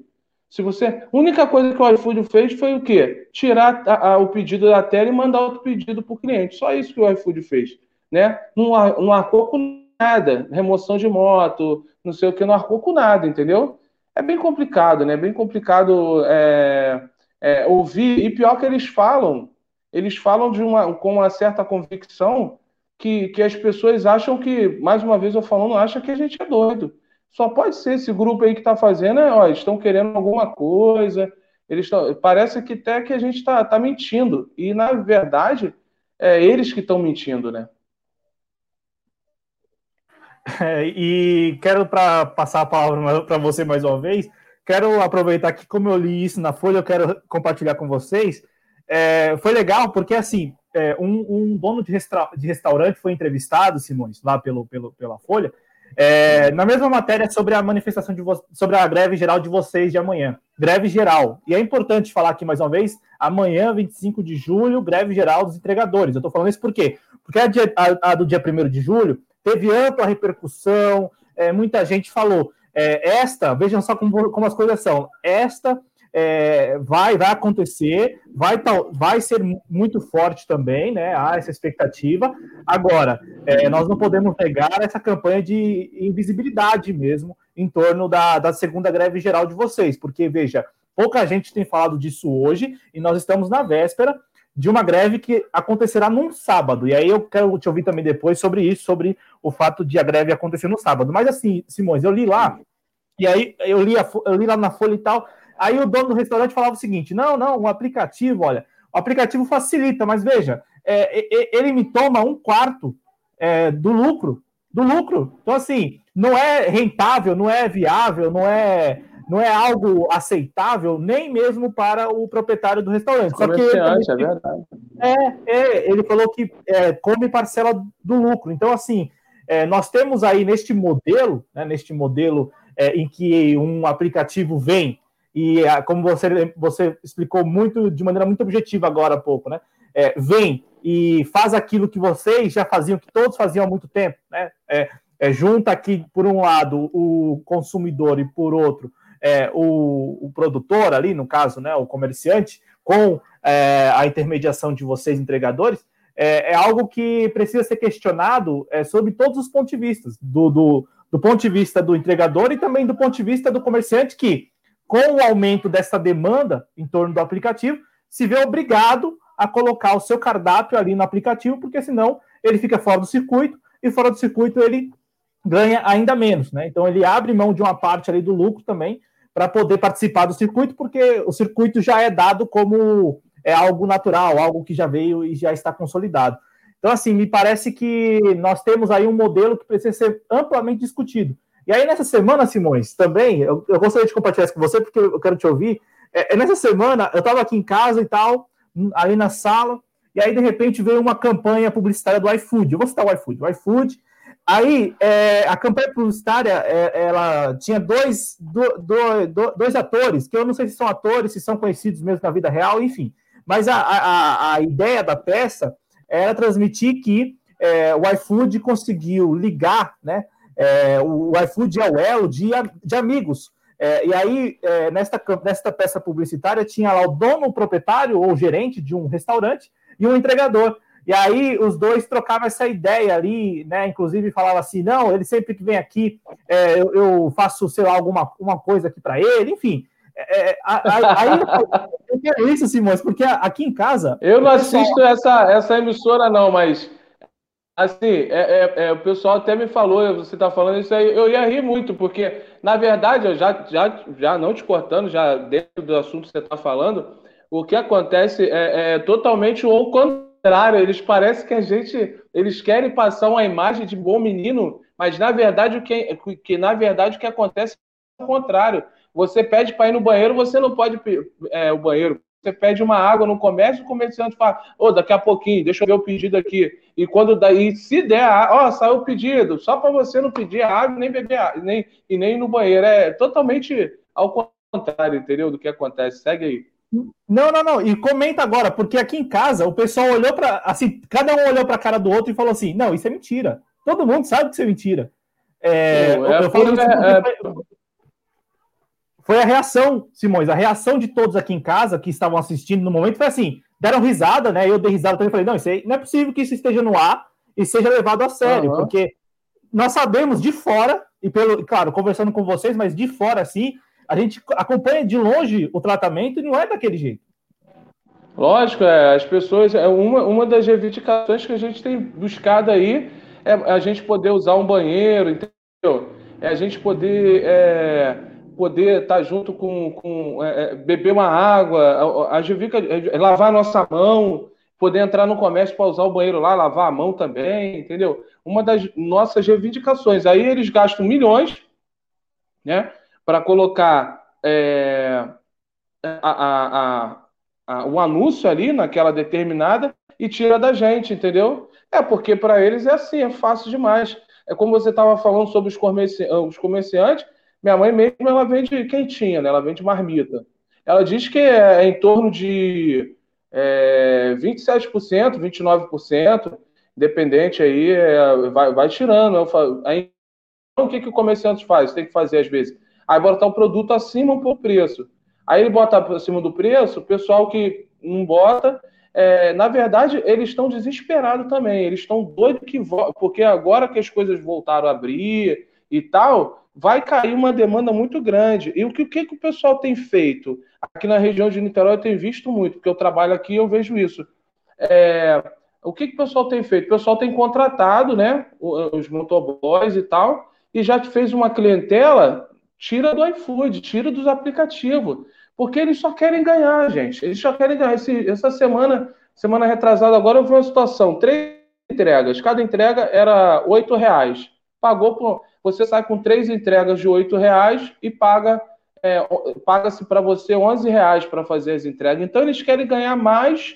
Se você, a única coisa que o iFood fez foi o quê? Tirar a, a, o pedido da tela e mandar outro pedido para o cliente. Só isso que o iFood fez, né? Não, não arcou com nada, remoção de moto, não sei o que, não arcou com nada, entendeu? É bem complicado, né? Bem complicado é, é, ouvir. E pior que eles falam, eles falam de uma, com uma certa convicção que, que as pessoas acham que, mais uma vez eu falando, acham que a gente é doido. Só pode ser esse grupo aí que está fazendo, é, ó, estão querendo alguma coisa. Eles tão, parece que até que a gente está tá mentindo. E, na verdade, é eles que estão mentindo, né? É, e quero para passar a palavra para você mais uma vez. Quero aproveitar que, como eu li isso na Folha, eu quero compartilhar com vocês. É, foi legal porque, assim, é, um, um, dono de, de, restaurante foi entrevistado, Simões, lá pelo, pelo, pela Folha, é, na mesma matéria sobre a manifestação de sobre a greve geral de vocês de amanhã. Greve geral. E é importante falar aqui mais uma vez: amanhã, 25 de julho, greve geral dos entregadores. Eu estou falando isso por quê? Porque a, dia, a, a, do dia 1 de julho teve ampla repercussão, é, muita gente falou. É, esta, vejam só como, como as coisas são. Esta é, vai, vai acontecer, vai, vai ser muito forte também, né? Há essa expectativa. Agora, é, nós não podemos negar essa campanha de invisibilidade mesmo em torno da, da segunda greve geral de vocês, porque, veja, pouca gente tem falado disso hoje e nós estamos na véspera de uma greve que acontecerá num sábado. E aí eu quero te ouvir também depois sobre isso, sobre o fato de a greve acontecer no sábado. Mas assim, Simões, eu li lá, e aí eu li, a, eu li lá na Folha e tal, Aí o dono do restaurante falava o seguinte: não, não, o aplicativo, olha, o aplicativo facilita, mas veja, é, ele me toma um quarto é, do lucro, do lucro. Então, assim, não é rentável, não é viável, não é, não é algo aceitável, nem mesmo para o proprietário do restaurante. Comerciante, é verdade. É, é ele falou que é, come parcela do lucro. Então, assim, é, nós temos aí neste modelo, né, neste modelo é, em que um aplicativo vem e, como você, você explicou muito de maneira muito objetiva agora há pouco, né? É, vem e faz aquilo que vocês já faziam, que todos faziam há muito tempo, né? É, é, junta aqui, por um lado, o consumidor e por outro, é, o, o, produtor ali, no caso, né, o comerciante, com é, a intermediação de vocês, entregadores, é, é algo que precisa ser questionado é, sobre todos os pontos de vista, do, do, do, ponto de vista do entregador e também do ponto de vista do comerciante, que, com o aumento dessa demanda em torno do aplicativo, se vê obrigado a colocar o seu cardápio ali no aplicativo, porque senão ele fica fora do circuito, e fora do circuito ele ganha ainda menos, né? Então ele abre mão de uma parte ali do lucro também para poder participar do circuito, porque o circuito já é dado como é algo natural, algo que já veio e já está consolidado. Então, assim, me parece que nós temos aí um modelo que precisa ser amplamente discutido. E aí, nessa semana, Simões, também, eu, eu gostaria de compartilhar isso com você, porque eu quero te ouvir. É, é nessa semana, eu estava aqui em casa e tal, ali na sala, e aí, de repente, veio uma campanha publicitária do iFood. Eu vou citar o iFood. O iFood Aí, é, a campanha publicitária, é, ela tinha dois, do, do, dois atores, que eu não sei se são atores, se são conhecidos mesmo na vida real, enfim. Mas a, a, a ideia da peça era transmitir que é, o iFood conseguiu ligar, né? É, o, o iFood é o elo de, de amigos. É, e aí, é, nesta, nesta peça publicitária, tinha lá o dono, o proprietário ou gerente de um restaurante e um entregador. E aí os dois trocavam essa ideia ali, né? Inclusive falava assim, não, ele sempre que vem aqui, é, eu, eu, faço, sei lá, alguma uma coisa aqui para ele, enfim. É, é aí eu quero isso, Simões, porque aqui em casa. Eu não assisto essa, essa emissora, não, mas assim, é, é, é, o pessoal até me falou, você está falando isso aí, eu ia rir muito, porque, na verdade, eu já, já, já não te cortando, já dentro do assunto que você está falando, o que acontece é, é totalmente o contrário contrário, eles parecem que a gente, eles querem passar uma imagem de bom menino, mas na verdade o que, que na verdade o que acontece é o contrário. Você pede para ir no banheiro, você não pode é, o banheiro. Você pede uma água no comércio, o comerciante fala: "Ô, oh, daqui a pouquinho, deixa eu ver o pedido aqui". E quando daí, se der, ó, oh, saiu o pedido, só para você não pedir água, nem beber água, nem e nem ir no banheiro. É totalmente ao contrário, entendeu? Do que acontece. Segue aí. Não, não, não. E comenta agora, porque aqui em casa o pessoal olhou para assim, cada um olhou para a cara do outro e falou assim: "Não, isso é mentira". Todo mundo sabe que isso é mentira. É, eu, eu falo é, foi, a reação, Simões, a reação de todos aqui em casa que estavam assistindo no momento foi assim, deram risada, né? Eu dei risada também, falei: "Não, isso aí, não é possível que isso esteja no ar e seja levado a sério, uhum. porque nós sabemos de fora e pelo, claro, conversando com vocês, mas de fora assim, a gente acompanha de longe o tratamento e não é daquele jeito. Lógico, é, as pessoas. É uma, uma das reivindicações que a gente tem buscado aí é a gente poder usar um banheiro, entendeu? É a gente poder é, poder estar tá junto com, com é, é beber uma água, a, a Juvica, é, lavar a nossa mão, poder entrar no comércio para usar o banheiro lá, lavar a mão também, entendeu? Uma das nossas reivindicações. Aí eles gastam milhões, né? para colocar é, a, a, o anúncio ali naquela determinada e tira da gente, entendeu? É porque para eles é assim, é fácil demais. É como você estava falando sobre os, comerci os comerciantes. Minha mãe mesmo ela vende quentinha, né? Ela vende marmita. Ela diz que é, é em torno de é, 27%, 29%, dependente aí, é, vai, vai tirando. aí, então, o que, que o comerciante faz? Tem que fazer às vezes aí botar o produto acima um pouco preço. Aí ele bota acima do preço, o pessoal que não bota, é, na verdade, eles estão desesperados também, eles estão doidos que porque agora que as coisas voltaram a abrir e tal, vai cair uma demanda muito grande. E o que, o que, o pessoal tem feito? Aqui na região de Niterói eu tenho visto muito, porque eu trabalho aqui e eu vejo isso. É, o que, que o pessoal tem feito? O pessoal tem contratado né, os motoboys e tal, e já fez uma clientela Tira do iFood, tira dos aplicativos. Porque eles só querem ganhar, gente. Eles só querem ganhar. Esse, essa semana, semana retrasada, agora eu vi uma situação: três entregas. Cada entrega era oito reais. Pagou por. Você sai com três entregas de oito reais e paga. É, paga-se para você onze reais para fazer as entregas. Então eles querem ganhar mais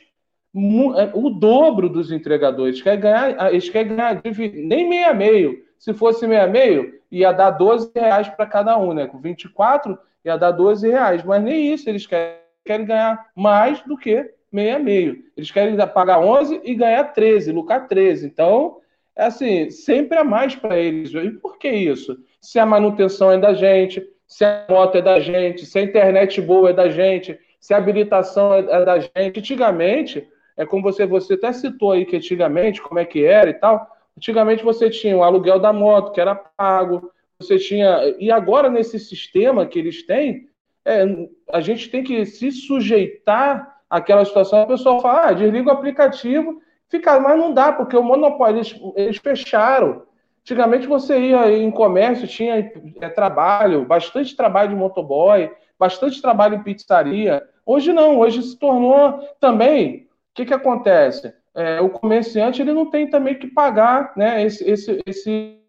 é, o dobro dos entregadores. Quer ganhar, eles querem ganhar nem meia meio. Se fosse meia meio, ia dar 12 reais para cada um, né? Com 24 ia dar 12 reais. Mas nem isso, eles querem, querem ganhar mais do que meia meio. Eles querem pagar 11 e ganhar 13, lucrar 13. Então, é assim, sempre a mais para eles. E por que isso? Se a manutenção é da gente, se a moto é da gente, se a internet boa é da gente, se a habilitação é, é da gente. Antigamente, é como você, você até citou aí que antigamente, como é que era e tal. Antigamente você tinha o aluguel da moto, que era pago, você tinha. E agora, nesse sistema que eles têm, é, a gente tem que se sujeitar àquela situação. A pessoa fala, ah, desliga o aplicativo, fica, mas não dá, porque o monopólio, eles, eles fecharam. Antigamente você ia em comércio, tinha é, trabalho, bastante trabalho de motoboy, bastante trabalho em pizzaria. Hoje não, hoje se tornou também. O que, que acontece? É, o comerciante ele não tem também que pagar né, esse, esse, esse,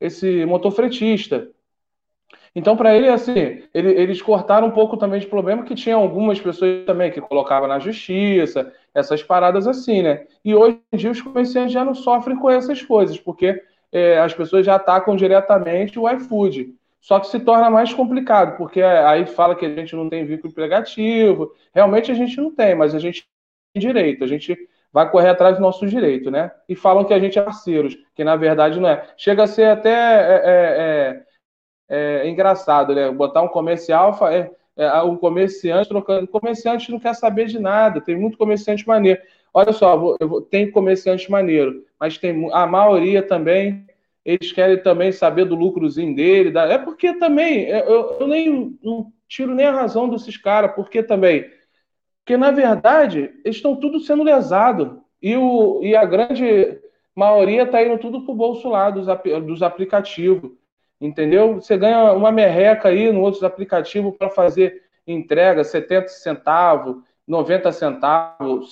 esse motofretista. Então, para ele, assim, ele, eles cortaram um pouco também de problema que tinha algumas pessoas também que colocavam na justiça, essas paradas assim, né? E hoje em dia os comerciantes já não sofrem com essas coisas, porque é, as pessoas já atacam diretamente o iFood. Só que se torna mais complicado, porque aí fala que a gente não tem vínculo empregativa. Realmente a gente não tem, mas a gente tem direito, a gente vai correr atrás do nosso direito, né? E falam que a gente é parceiros, que na verdade não é. Chega a ser até é, é, é, é engraçado, né? Botar um comercial, é, é, um comerciante trocando. Comerciante não quer saber de nada, tem muito comerciante maneiro. Olha só, eu vou, tem comerciante maneiro, mas tem a maioria também eles querem também saber do lucrozinho dele. Da... É porque também, eu, eu nem não tiro nem a razão desses caras, porque também. Porque, na verdade, eles estão tudo sendo lesados. E, o, e a grande maioria está indo tudo para o bolso lá dos, dos aplicativos. Entendeu? Você ganha uma merreca aí no outros aplicativos para fazer entrega, 70 centavos, 90 centavos,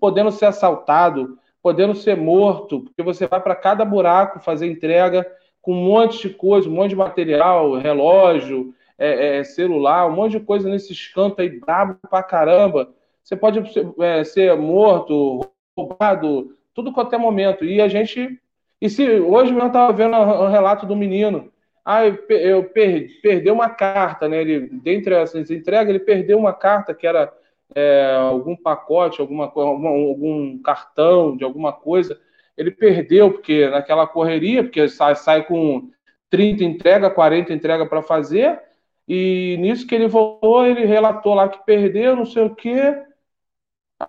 podendo ser assaltado podendo ser morto, porque você vai para cada buraco fazer entrega com um monte de coisa, um monte de material, relógio, é, é, celular, um monte de coisa nesses cantos aí, brabo pra caramba. Você pode é, ser morto, roubado, tudo qualquer momento. E a gente. E se hoje mesmo eu estava vendo o relato do menino. Ah, eu, eu per, perdeu uma carta, né? Ele, dentre essas entregas, ele perdeu uma carta que era é, algum pacote, alguma, algum, cartão de alguma coisa, ele perdeu, porque naquela correria, porque sai, sai com 30 entrega, 40 entrega para fazer, e nisso que ele voltou, ele relatou lá que perdeu, não sei o quê.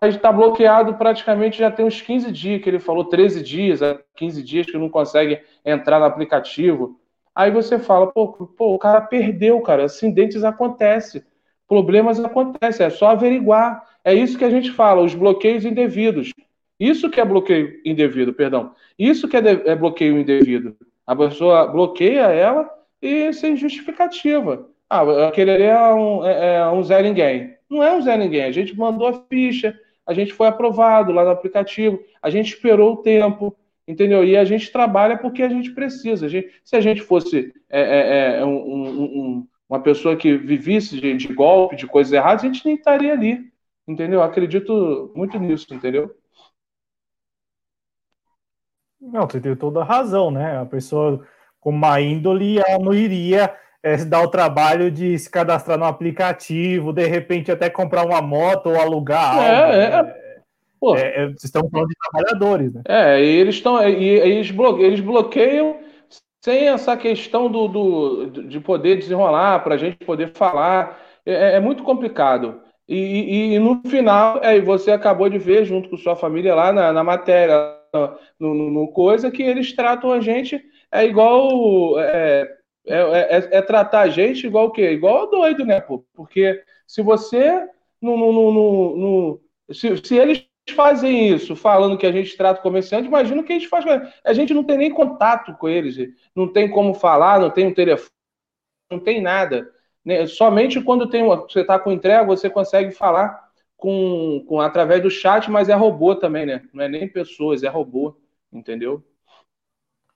Aí está bloqueado praticamente já tem uns 15 dias, que ele falou 13 dias, 15 é, dias que não consegue entrar no aplicativo. Aí você fala, pô, pô o cara perdeu, cara, acidentes acontecem problemas acontecem, é só averiguar. É isso que a gente fala, os bloqueios indevidos. Isso que é bloqueio indevido, perdão. Isso que é, de, é bloqueio indevido. A pessoa bloqueia ela e sem justificativa. Ah, aquele ali é um, é, é um Zé Ninguém. Não é um Zé Ninguém. A gente mandou a ficha, a gente foi aprovado lá no aplicativo, a gente esperou o tempo, entendeu? E a gente trabalha porque a gente precisa. A gente, se a gente fosse é, é, é um, um, uma pessoa que vivesse de, de golpe, de coisas erradas, a gente nem estaria ali, entendeu? acredito muito nisso, entendeu? Não, você tem toda a razão, né? A pessoa com má índole, ela não iria é, dar o trabalho de se cadastrar no aplicativo, de repente até comprar uma moto ou alugar é, algo. É, né? é, é, vocês estão falando de trabalhadores, né? É, e eles estão. E, eles, eles bloqueiam sem essa questão do, do de poder desenrolar, para a gente poder falar, é, é, é muito complicado. E, e, e, no final, é, você acabou de ver, junto com sua família lá na, na matéria, no, no, no, coisa, que eles tratam a gente é igual. É, é, é, é tratar a gente igual o quê? Igual doido, né? Pô? Porque se você. No, no, no, no se, se eles fazem isso falando que a gente trata o comerciante, imagina o que a gente faz. A gente não tem nem contato com eles, não tem como falar, não tem um telefone, não tem nada. Né? Somente quando tem uma, você está com entrega, você consegue falar com, com através do chat, mas é robô também, né? Não é nem pessoas, é robô, entendeu?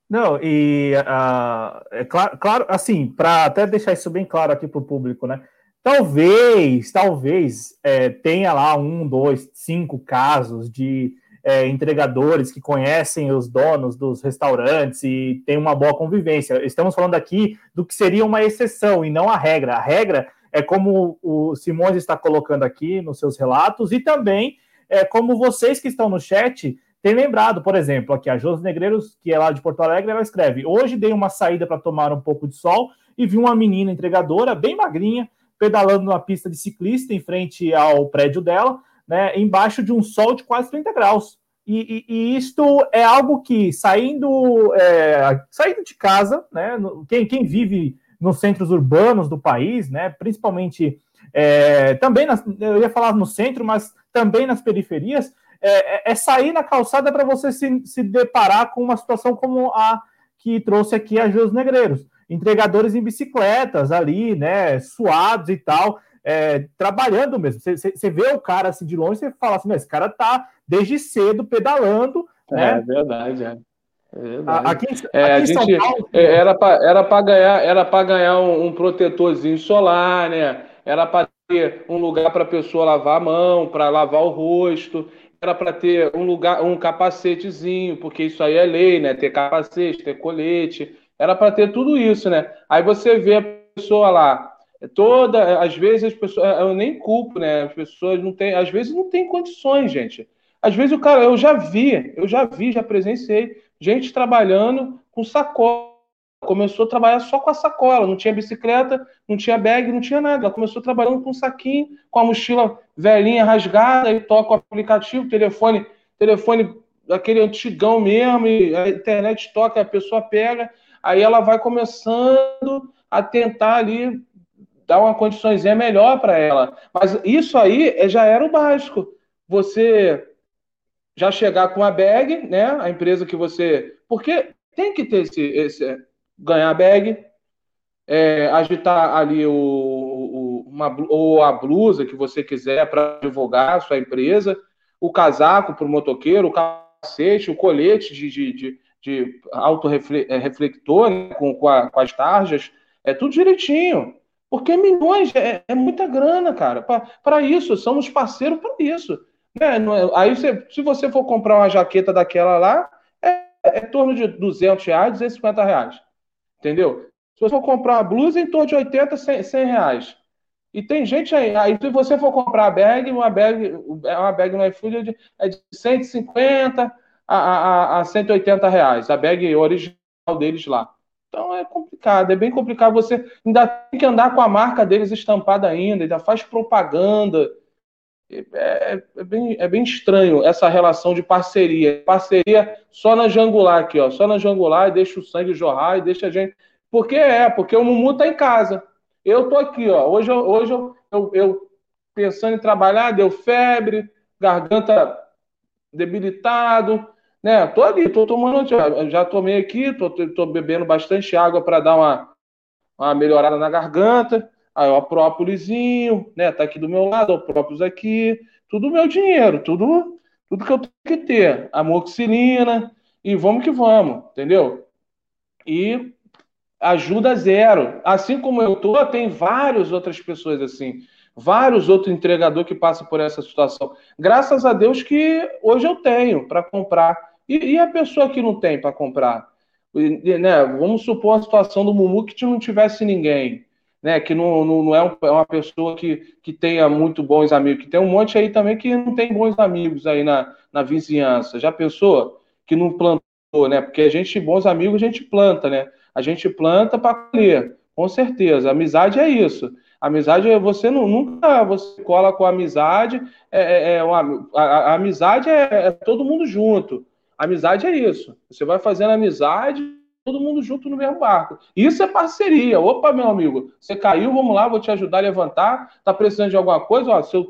Não, e uh, é claro, claro, assim, para até deixar isso bem claro aqui para o público, né? Talvez, talvez é, tenha lá um, dois, cinco casos de é, entregadores que conhecem os donos dos restaurantes e tem uma boa convivência. Estamos falando aqui do que seria uma exceção e não a regra. A regra é como o Simões está colocando aqui nos seus relatos e também é como vocês que estão no chat têm lembrado, por exemplo, aqui a Jos Negreiros, que é lá de Porto Alegre, ela escreve: Hoje dei uma saída para tomar um pouco de sol e vi uma menina entregadora, bem magrinha, pedalando numa pista de ciclista em frente ao prédio dela né, embaixo de um sol de quase 30 graus. E, e, e isto é algo que, saindo, é, saindo de casa, né, quem, quem vive nos centros urbanos do país, né, principalmente é, também, nas, eu ia falar no centro, mas também nas periferias, é, é, é sair na calçada para você se, se deparar com uma situação como a que trouxe aqui a Jus Negreiros. Entregadores em bicicletas ali, né, suados e tal é, trabalhando mesmo. Você vê o cara assim de longe, você fala assim, esse cara tá desde cedo pedalando. É, né? é verdade, é. É aqui, é, aqui a gente Paulo, é, era para era para ganhar era para ganhar um, um, protetorzinho solar, né? Era para ter um lugar para a pessoa lavar a mão, para lavar o rosto, era para ter um lugar, um capacetezinho, porque isso aí é lei, né? Ter capacete, ter colete, era para ter tudo isso, né? Aí você vê a pessoa lá é toda, às vezes as pessoas, eu nem culpo, né? As pessoas não têm, às vezes não tem condições, gente. Às vezes o cara, eu já vi, eu já vi, já presenciei gente trabalhando com sacola. Começou a trabalhar só com a sacola, não tinha bicicleta, não tinha bag, não tinha nada. Ela começou trabalhando com um saquinho, com a mochila velhinha rasgada, e toca o aplicativo, telefone, telefone aquele antigão mesmo, a internet toca, a pessoa pega, aí ela vai começando a tentar ali dar uma condições melhor para ela. Mas isso aí é, já era o básico. Você já chegar com a bag, né? A empresa que você. Porque tem que ter esse. esse ganhar a bag, é, agitar ali o, o, uma, ou a blusa que você quiser para divulgar a sua empresa, o casaco para o motoqueiro, o capacete, o colete de, de, de, de autorreflector né, com, com, com as tarjas, é tudo direitinho. Porque milhões é, é muita grana, cara. Para isso, somos parceiros para isso. Né? É, aí, você, se você for comprar uma jaqueta daquela lá, é, é em torno de 200 reais, 250 reais. Entendeu? Se você for comprar uma blusa, é em torno de 80, 100, 100 reais. E tem gente aí, aí se você for comprar a bag, uma bag, uma bag no iFood é de 150 a, a, a 180 reais, a bag original deles lá. Então é complicado, é bem complicado. Você ainda tem que andar com a marca deles estampada ainda, ainda faz propaganda. É, é, é, bem, é bem estranho essa relação de parceria. Parceria só na jangular aqui, ó. Só na jangular e deixa o sangue jorrar e deixa a gente. Porque é, porque o Mumu tá em casa. Eu tô aqui, ó. Hoje, eu, hoje eu, eu, eu pensando em trabalhar, deu febre, garganta debilitado, né? Tô ali, tô tomando, já, já tomei aqui, tô, tô bebendo bastante água para dar uma, uma melhorada na garganta. Aí o própolizinho, né? Tá aqui do meu lado, o próprios aqui, tudo meu dinheiro, tudo, tudo que eu tenho que ter, amoxicilina e vamos que vamos, entendeu? E ajuda zero. Assim como eu tô, tem várias outras pessoas assim vários outros entregadores que passam por essa situação. Graças a Deus que hoje eu tenho para comprar e, e a pessoa que não tem para comprar? E, né, vamos supor a situação do Mumu que não tivesse ninguém, né, que não, não, não é, um, é, uma pessoa que, que tenha muito bons amigos, que tem um monte aí também que não tem bons amigos aí na, na vizinhança. Já pensou? Que não plantou, né? Porque a gente, bons amigos, a gente planta, né? A gente planta para colher, com certeza. Amizade é isso. Amizade é você não, nunca você cola com amizade, é, é, é uma, a, a, amizade é, é todo mundo junto. Amizade é isso. Você vai fazendo amizade, todo mundo junto no mesmo barco. Isso é parceria. Opa, meu amigo, você caiu, vamos lá, vou te ajudar a levantar. Tá precisando de alguma coisa? Ó, seu...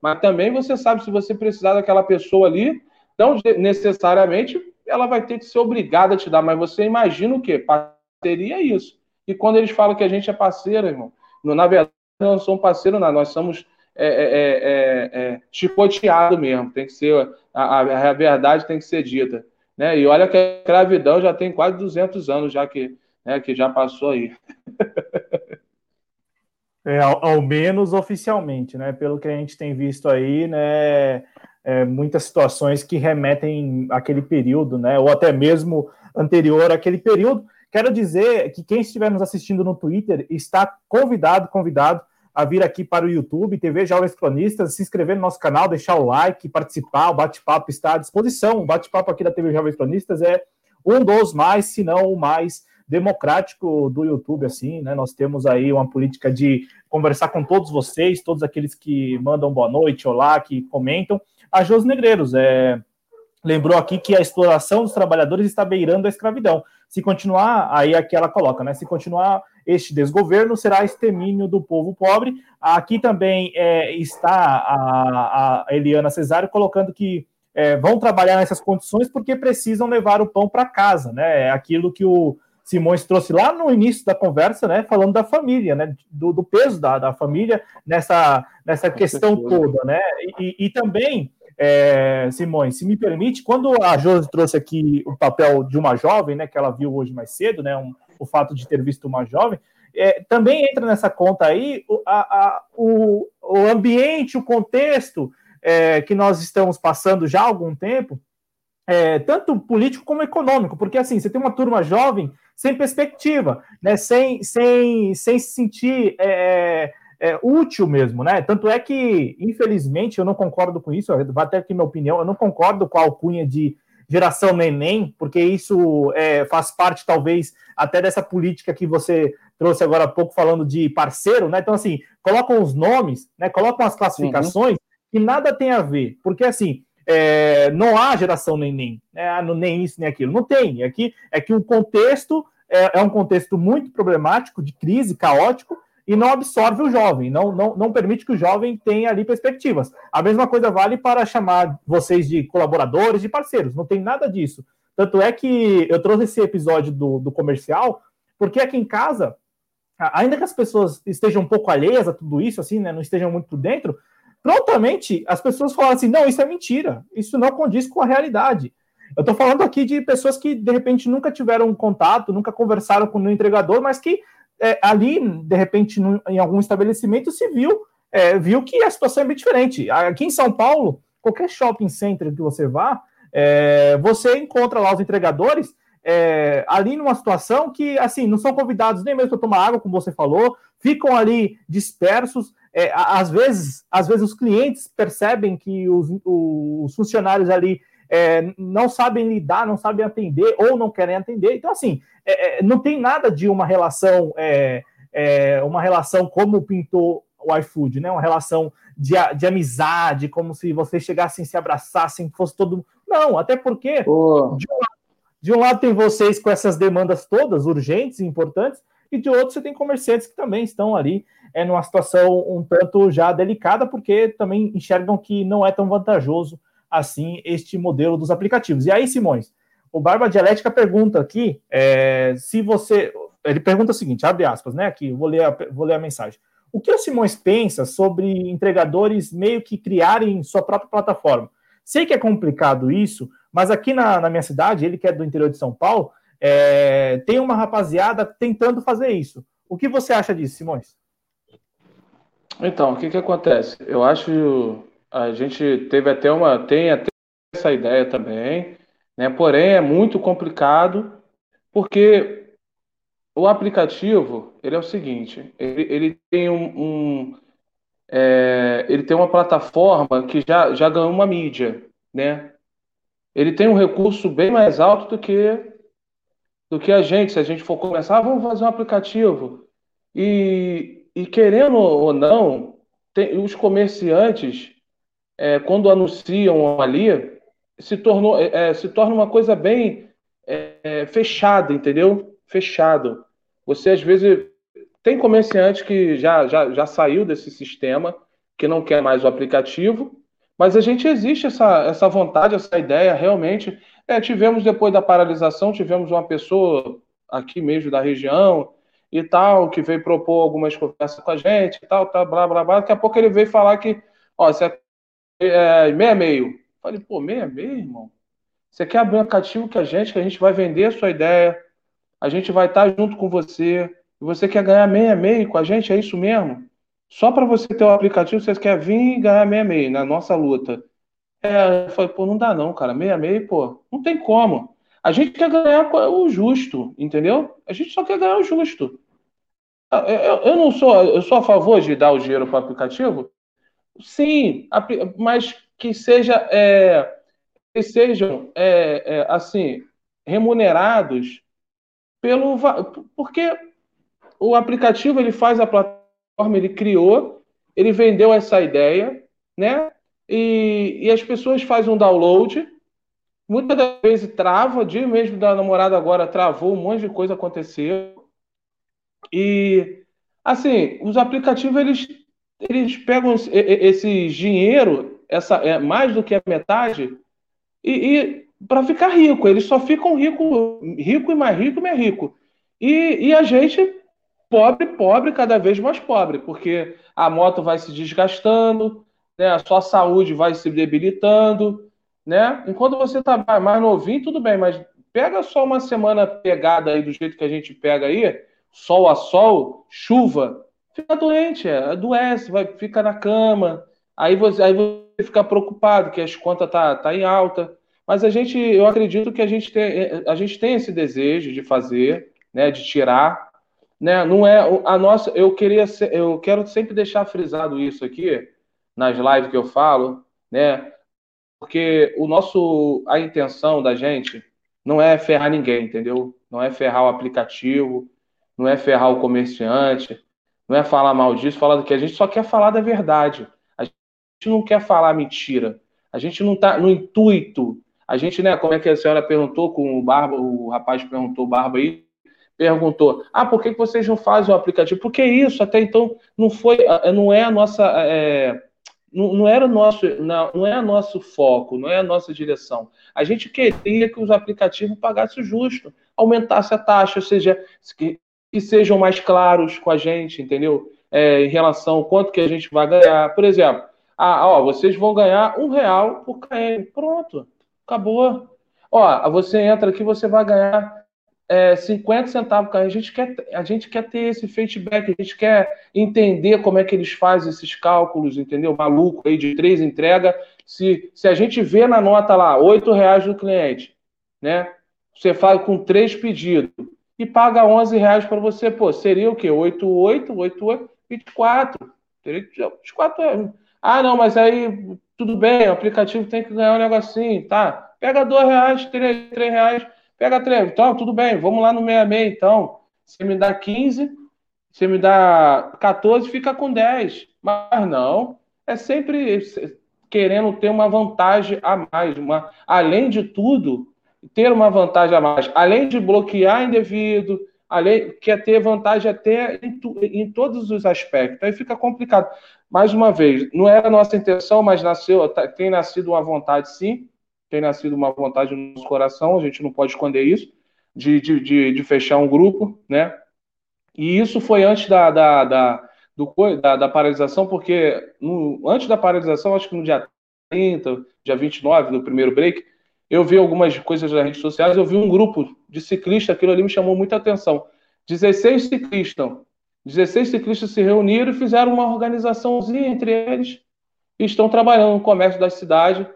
Mas também você sabe se você precisar daquela pessoa ali, não necessariamente ela vai ter que ser obrigada a te dar, mas você imagina o quê? Parceria é isso. E quando eles falam que a gente é parceiro, irmão, na verdade, nós não somos parceiros, não, nós somos é, é, é, é, chicoteado mesmo, tem que ser, a, a, verdade tem que ser dita. Né? E olha que a escravidão já tem quase 200 anos já que, né, que já passou aí. É, ao, ao, menos oficialmente, né? Pelo que a gente tem visto aí, né? É, muitas situações que remetem àquele período, né? Ou até mesmo anterior àquele período. Quero dizer que quem estiver nos assistindo no Twitter está convidado, convidado a vir aqui para o YouTube, TV Jovens Cronistas, se inscrever no nosso canal, deixar o like, participar, o bate-papo está à disposição. O bate-papo aqui da TV Jovens Cronistas é um dos mais, se não o mais democrático do YouTube, assim, né? Nós temos aí uma política de conversar com todos vocês, todos aqueles que mandam boa noite, olá, que comentam. A Jos Negreiros é, lembrou aqui que a exploração dos trabalhadores está beirando a escravidão. Se continuar, aí aqui ela coloca, né? Se continuar este desgoverno, será extermínio do povo pobre. Aqui também é, está a, a Eliana Cesário colocando que é, vão trabalhar nessas condições porque precisam levar o pão para casa, né? É aquilo que o Simões trouxe lá no início da conversa, né, falando da família, né, do, do peso da, da família nessa, nessa questão toda, né, e, e também, é, Simões, se me permite, quando a Josi trouxe aqui o papel de uma jovem, né, que ela viu hoje mais cedo, né, um, o fato de ter visto uma jovem, é, também entra nessa conta aí a, a, o, o ambiente, o contexto é, que nós estamos passando já há algum tempo, é, tanto político como econômico, porque assim, você tem uma turma jovem sem perspectiva, né? sem, sem, sem se sentir é, útil mesmo, né? Tanto é que, infelizmente, eu não concordo com isso, vou até aqui minha opinião, eu não concordo com a alcunha de geração neném, porque isso é, faz parte, talvez, até dessa política que você trouxe agora há pouco falando de parceiro, né? Então, assim, colocam os nomes, né? Colocam as classificações uhum. que nada tem a ver, porque assim é, não há geração neném, né? Ah, nem isso, nem aquilo. Não tem. É que, é que o contexto é, é, um contexto muito problemático, de crise, caótico, e não absorve o jovem, não, não, não permite que o jovem tenha ali perspectivas. A mesma coisa vale para chamar vocês de colaboradores, de parceiros, não tem nada disso. Tanto é que eu trouxe esse episódio do, do comercial, porque aqui em casa, ainda que as pessoas estejam um pouco alheias a tudo isso, assim, né, não estejam muito por dentro, prontamente as pessoas falam assim: não, isso é mentira, isso não condiz com a realidade. Eu estou falando aqui de pessoas que de repente nunca tiveram contato, nunca conversaram com o entregador, mas que é, ali, de repente, em algum estabelecimento, se viu, é, viu que a situação é bem diferente. Aqui em São Paulo, qualquer shopping center que você vá, é, você encontra lá os entregadores é, ali numa situação que, assim, não são convidados nem mesmo para tomar água, como você falou, ficam ali dispersos, é, às vezes, às vezes os clientes percebem que os, os funcionários ali é, não sabem lidar, não sabem atender ou não querem atender. Então, assim, é, é não tem nada de uma relação, é, é, uma relação como pintou o iFood, né? Uma relação de, de amizade, como se vocês chegassem, se abraçassem, fosse todo. Não, até porque oh. de, um, de um lado tem vocês com essas demandas todas urgentes e importantes, e de outro você tem comerciantes que também estão ali é numa situação um tanto já delicada, porque também enxergam que não é tão vantajoso assim este modelo dos aplicativos. E aí, Simões, o Barba Dialética pergunta aqui é, se você. Ele pergunta o seguinte: abre aspas, né? Aqui, vou ler, a, vou ler a mensagem. O que o Simões pensa sobre entregadores meio que criarem sua própria plataforma? Sei que é complicado isso, mas aqui na, na minha cidade, ele que é do interior de São Paulo, é, tem uma rapaziada tentando fazer isso. O que você acha disso, Simões? Então, o que, que acontece? Eu acho a gente teve até uma tem até essa ideia também, né? Porém é muito complicado porque o aplicativo ele é o seguinte, ele, ele tem um, um é, ele tem uma plataforma que já, já ganhou uma mídia, né? Ele tem um recurso bem mais alto do que do que a gente. Se a gente for começar, ah, vamos fazer um aplicativo e, e querendo ou não, tem, os comerciantes é, quando anunciam ali, se, tornou, é, é, se torna uma coisa bem é, é, fechada, entendeu? Fechado. Você, às vezes, tem comerciante que já, já, já saiu desse sistema, que não quer mais o aplicativo, mas a gente existe essa, essa vontade, essa ideia, realmente. É, tivemos, depois da paralisação, tivemos uma pessoa aqui mesmo da região e tal, que veio propor algumas conversas com a gente e tal, tal, blá, blá, blá. Daqui a pouco ele veio falar que, ó, se é, meia meio. Falei, pô, meia meio, irmão? Você quer abrir um aplicativo com a gente, que a gente vai vender a sua ideia, a gente vai estar junto com você, e você quer ganhar meia meio com a gente, é isso mesmo? Só para você ter o aplicativo, vocês querem vir ganhar meia-meia na nossa luta. É, eu falei, pô, não dá não, cara. Meia-meia, pô, não tem como. A gente quer ganhar o justo, entendeu? A gente só quer ganhar o justo. Ah, eu, eu não sou, eu sou a favor de dar o dinheiro para o aplicativo? Sim, mas que seja é, que sejam é, é, assim remunerados pelo porque o aplicativo ele faz a plataforma, ele criou, ele vendeu essa ideia, né? E, e as pessoas fazem um download, muitas das vezes trava, dia mesmo da namorada agora travou, um monte de coisa aconteceu. E assim, os aplicativos eles eles pegam esse dinheiro, essa é mais do que a metade, e, e para ficar rico. Eles só ficam rico, rico e mais rico mais rico. E, e a gente, pobre, pobre, cada vez mais pobre, porque a moto vai se desgastando, né? a sua saúde vai se debilitando. Né? Enquanto você está mais novinho, tudo bem, mas pega só uma semana pegada aí do jeito que a gente pega aí, sol a sol, chuva, fica doente, é, adoece, vai, fica na cama, aí você, aí você fica preocupado que as contas tá, tá em alta. Mas a gente, eu acredito que a gente tem, a gente tem esse desejo de fazer, né, de tirar, né? Não é a nossa, eu queria, eu quero sempre deixar frisado isso aqui nas lives que eu falo, né? Porque o nosso, a intenção da gente não é ferrar ninguém, entendeu? Não é ferrar o aplicativo, não é ferrar o comerciante, não é falar mal disso, falar do que a gente só quer falar da verdade. A gente não quer falar mentira. A gente não está no intuito a gente, né, como é que a senhora perguntou com o Barba, o rapaz perguntou, o Barba aí, perguntou: ah, por que vocês não fazem o aplicativo? Porque isso até então não foi, não é a nossa. É, não, não, era o nosso, não, não é nosso foco, não é a nossa direção. A gente queria que os aplicativos pagassem justo, aumentasse a taxa, ou seja, que, que sejam mais claros com a gente, entendeu? É, em relação ao quanto que a gente vai ganhar. Por exemplo, ah, ó, vocês vão ganhar um real por KM. Pronto. Acabou. Ó, você entra aqui, você vai ganhar é, 50 centavos, cara. A gente, quer, a gente quer ter esse feedback, a gente quer entender como é que eles fazem esses cálculos, entendeu? Maluco aí de três entrega. Se, se a gente vê na nota lá, oito reais do cliente, né? Você faz com três pedidos e paga 11 reais para você, pô, seria o quê? 8, 8, 8, 8, 24. Teria 24 Ah, não, mas aí tudo bem, o aplicativo tem que ganhar um negocinho, tá? Pega dois reais, três, três reais, pega três. Então, tudo bem, vamos lá no 66, então. Você me dá 15, você me dá 14, fica com 10. Mas não, é sempre querendo ter uma vantagem a mais. Uma, além de tudo, ter uma vantagem a mais. Além de bloquear indevido, além, quer ter vantagem até em, em todos os aspectos. Aí fica complicado mais uma vez, não era a nossa intenção, mas nasceu, tá, tem nascido uma vontade, sim, tem nascido uma vontade no nosso coração, a gente não pode esconder isso, de, de, de, de fechar um grupo, né? E isso foi antes da, da, da, do, da, da paralisação, porque no, antes da paralisação, acho que no dia 30, dia 29, do primeiro break, eu vi algumas coisas nas redes sociais, eu vi um grupo de ciclistas, aquilo ali me chamou muita atenção. 16 ciclistas 16 ciclistas se reuniram e fizeram uma organizaçãozinha entre eles e estão trabalhando no comércio da cidade.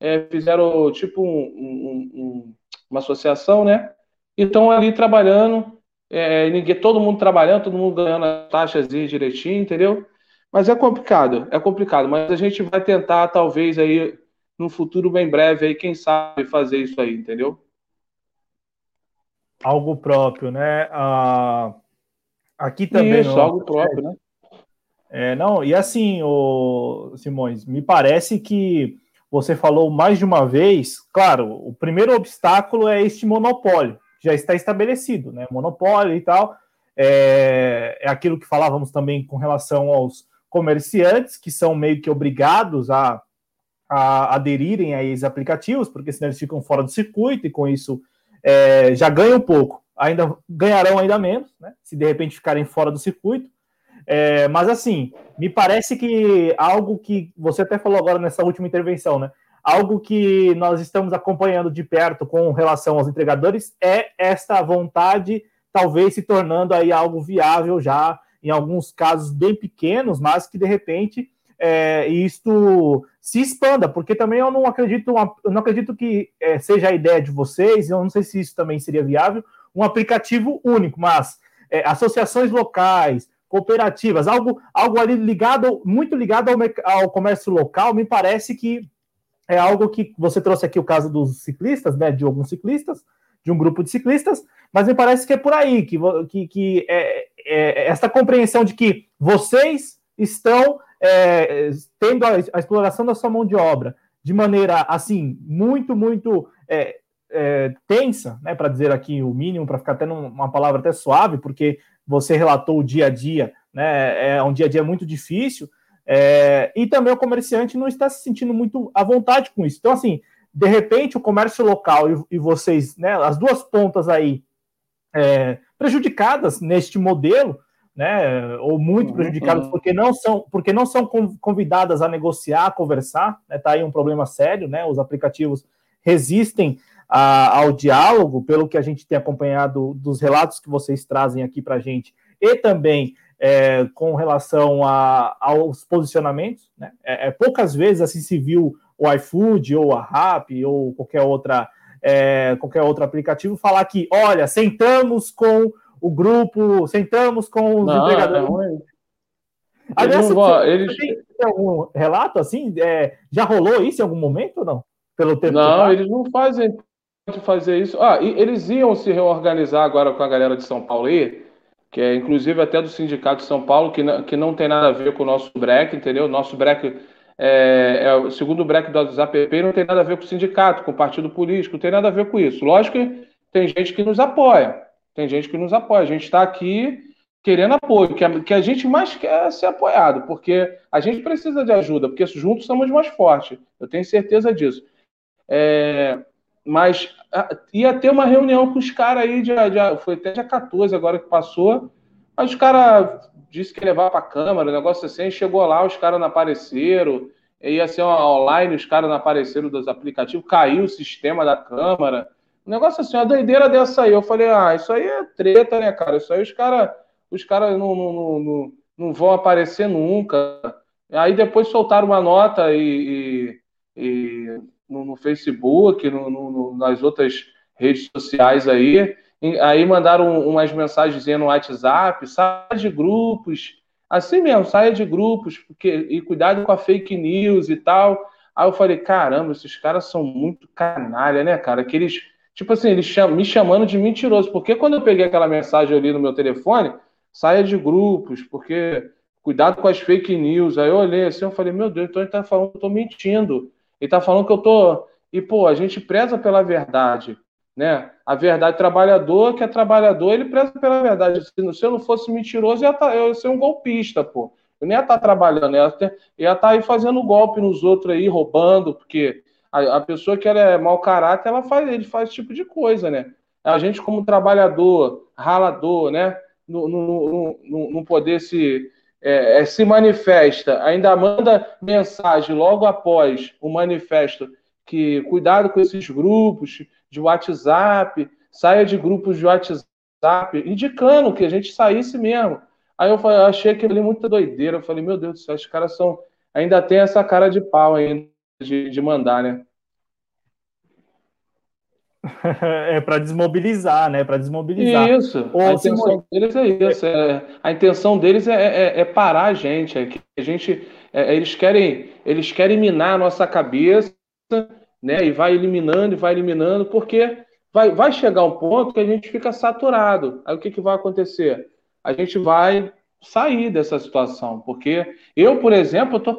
É, fizeram tipo um, um, um, uma associação, né? E estão ali trabalhando, é, ninguém, todo mundo trabalhando, todo mundo ganhando as taxas direitinho, entendeu? Mas é complicado, é complicado. Mas a gente vai tentar, talvez, aí, no futuro bem breve, aí, quem sabe fazer isso aí, entendeu? Algo próprio, né? Ah Aqui também. Isso, algo próprio, né? É, não, e assim, o Simões, me parece que você falou mais de uma vez, claro, o primeiro obstáculo é este monopólio, que já está estabelecido, né? Monopólio e tal. É, é aquilo que falávamos também com relação aos comerciantes, que são meio que obrigados a, a aderirem a esses aplicativos, porque senão eles ficam fora do circuito e com isso é, já ganham pouco ainda ganharão ainda menos, né? Se de repente ficarem fora do circuito. É, mas assim, me parece que algo que você até falou agora nessa última intervenção, né? Algo que nós estamos acompanhando de perto com relação aos entregadores é esta vontade, talvez se tornando aí algo viável já em alguns casos bem pequenos, mas que de repente é, isto se expanda, porque também eu não acredito, eu não acredito que é, seja a ideia de vocês, eu não sei se isso também seria viável, um aplicativo único, mas é, associações locais, cooperativas, algo, algo ali ligado, muito ligado ao, ao comércio local, me parece que é algo que você trouxe aqui o caso dos ciclistas, né, de alguns ciclistas, de um grupo de ciclistas, mas me parece que é por aí, que, que, que é, é, essa compreensão de que vocês estão é, tendo a, a, exploração da sua mão de obra de maneira, assim, muito, muito é, é, tensa, né, para dizer aqui o mínimo, para ficar até uma palavra até suave, porque você relatou o dia a dia, né, é um dia a dia muito difícil, é, e também o comerciante não está se sentindo muito à vontade com isso. Então, assim, de repente, o comércio local e, e vocês, né, as duas pontas aí é, prejudicadas neste modelo, né, ou muito uhum, prejudicadas uhum. porque não são porque não são convidadas a negociar, a conversar, né, tá aí um problema sério, né, os aplicativos resistem a, ao diálogo, pelo que a gente tem acompanhado dos relatos que vocês trazem aqui para a gente, e também é, com relação a, aos posicionamentos. Né? É, é, poucas vezes assim se viu o iFood ou a Rap ou qualquer outra é, qualquer outro aplicativo falar que, olha, sentamos com o grupo, sentamos com os não, empregadores. Não. Aliás, você, vão, eles... tem, algum relato assim? É, já rolou isso em algum momento ou não? Pelo tempo não, eles não fazem de fazer isso. Ah, eles iam se reorganizar agora com a galera de São Paulo aí, que é inclusive até do Sindicato de São Paulo, que não, que não tem nada a ver com o nosso break, entendeu? O nosso break, é, é, o segundo break dos APP, não tem nada a ver com o sindicato, com o partido político, não tem nada a ver com isso. Lógico que tem gente que nos apoia, tem gente que nos apoia. A gente está aqui querendo apoio, que a, que a gente mais quer ser apoiado, porque a gente precisa de ajuda, porque juntos somos mais fortes. Eu tenho certeza disso. É, mas ia ter uma reunião com os caras aí, de, de, foi até dia 14 agora que passou. Mas os caras disse que ia levar para a Câmara, um negócio assim. Chegou lá, os caras não apareceram. Ia ser online, os caras não apareceram dos aplicativos. Caiu o sistema da Câmara. Um negócio assim, uma doideira dessa aí. Eu falei, ah, isso aí é treta, né, cara? Isso aí os caras os cara não, não, não, não, vão aparecer nunca. Aí depois soltaram uma nota e, e, e no, no Facebook, no, no, nas outras redes sociais aí. Aí mandaram umas mensagens no WhatsApp, saia de grupos, assim mesmo, saia de grupos, porque, e cuidado com a fake news e tal. Aí eu falei, caramba, esses caras são muito canalha, né, cara? Que eles, tipo assim, cham, me chamando de mentiroso. Porque quando eu peguei aquela mensagem ali no meu telefone, saia de grupos, porque cuidado com as fake news. Aí eu olhei assim, eu falei, meu Deus, então ele tá falando que eu tô mentindo. Ele tá falando que eu tô. E, pô, a gente preza pela verdade, né? A verdade, trabalhador que é trabalhador, ele preza pela verdade. Se, se eu não fosse mentiroso, eu ia, tá, eu ia ser um golpista, pô. Eu nem ia estar tá trabalhando, eu ia estar tá aí fazendo golpe nos outros aí, roubando, porque a, a, pessoa que é mau caráter, ela faz, ele faz esse tipo de coisa, né? A gente, como trabalhador, ralador, né? Não, não, não, poder se é, é, se manifesta, ainda manda mensagem logo após o manifesto que cuidado com esses grupos de WhatsApp, saia de grupos de WhatsApp, indicando que a gente saísse mesmo. Aí eu, falei, eu achei aquilo ali muita doideira. Eu falei, meu Deus do céu, os caras são. Ainda tem essa cara de pau ainda de, de mandar, né? é para desmobilizar, né? Para desmobilizar. Isso. Ou a intenção deles é isso. É, a intenção deles é, é, é, parar a gente. É que a gente, é, eles querem, eles querem minar a nossa cabeça, né? E vai eliminando, e vai eliminando, porque vai, vai chegar um ponto que a gente fica saturado. Aí o que, que vai acontecer? A gente vai sair dessa situação, porque eu, por exemplo, eu tô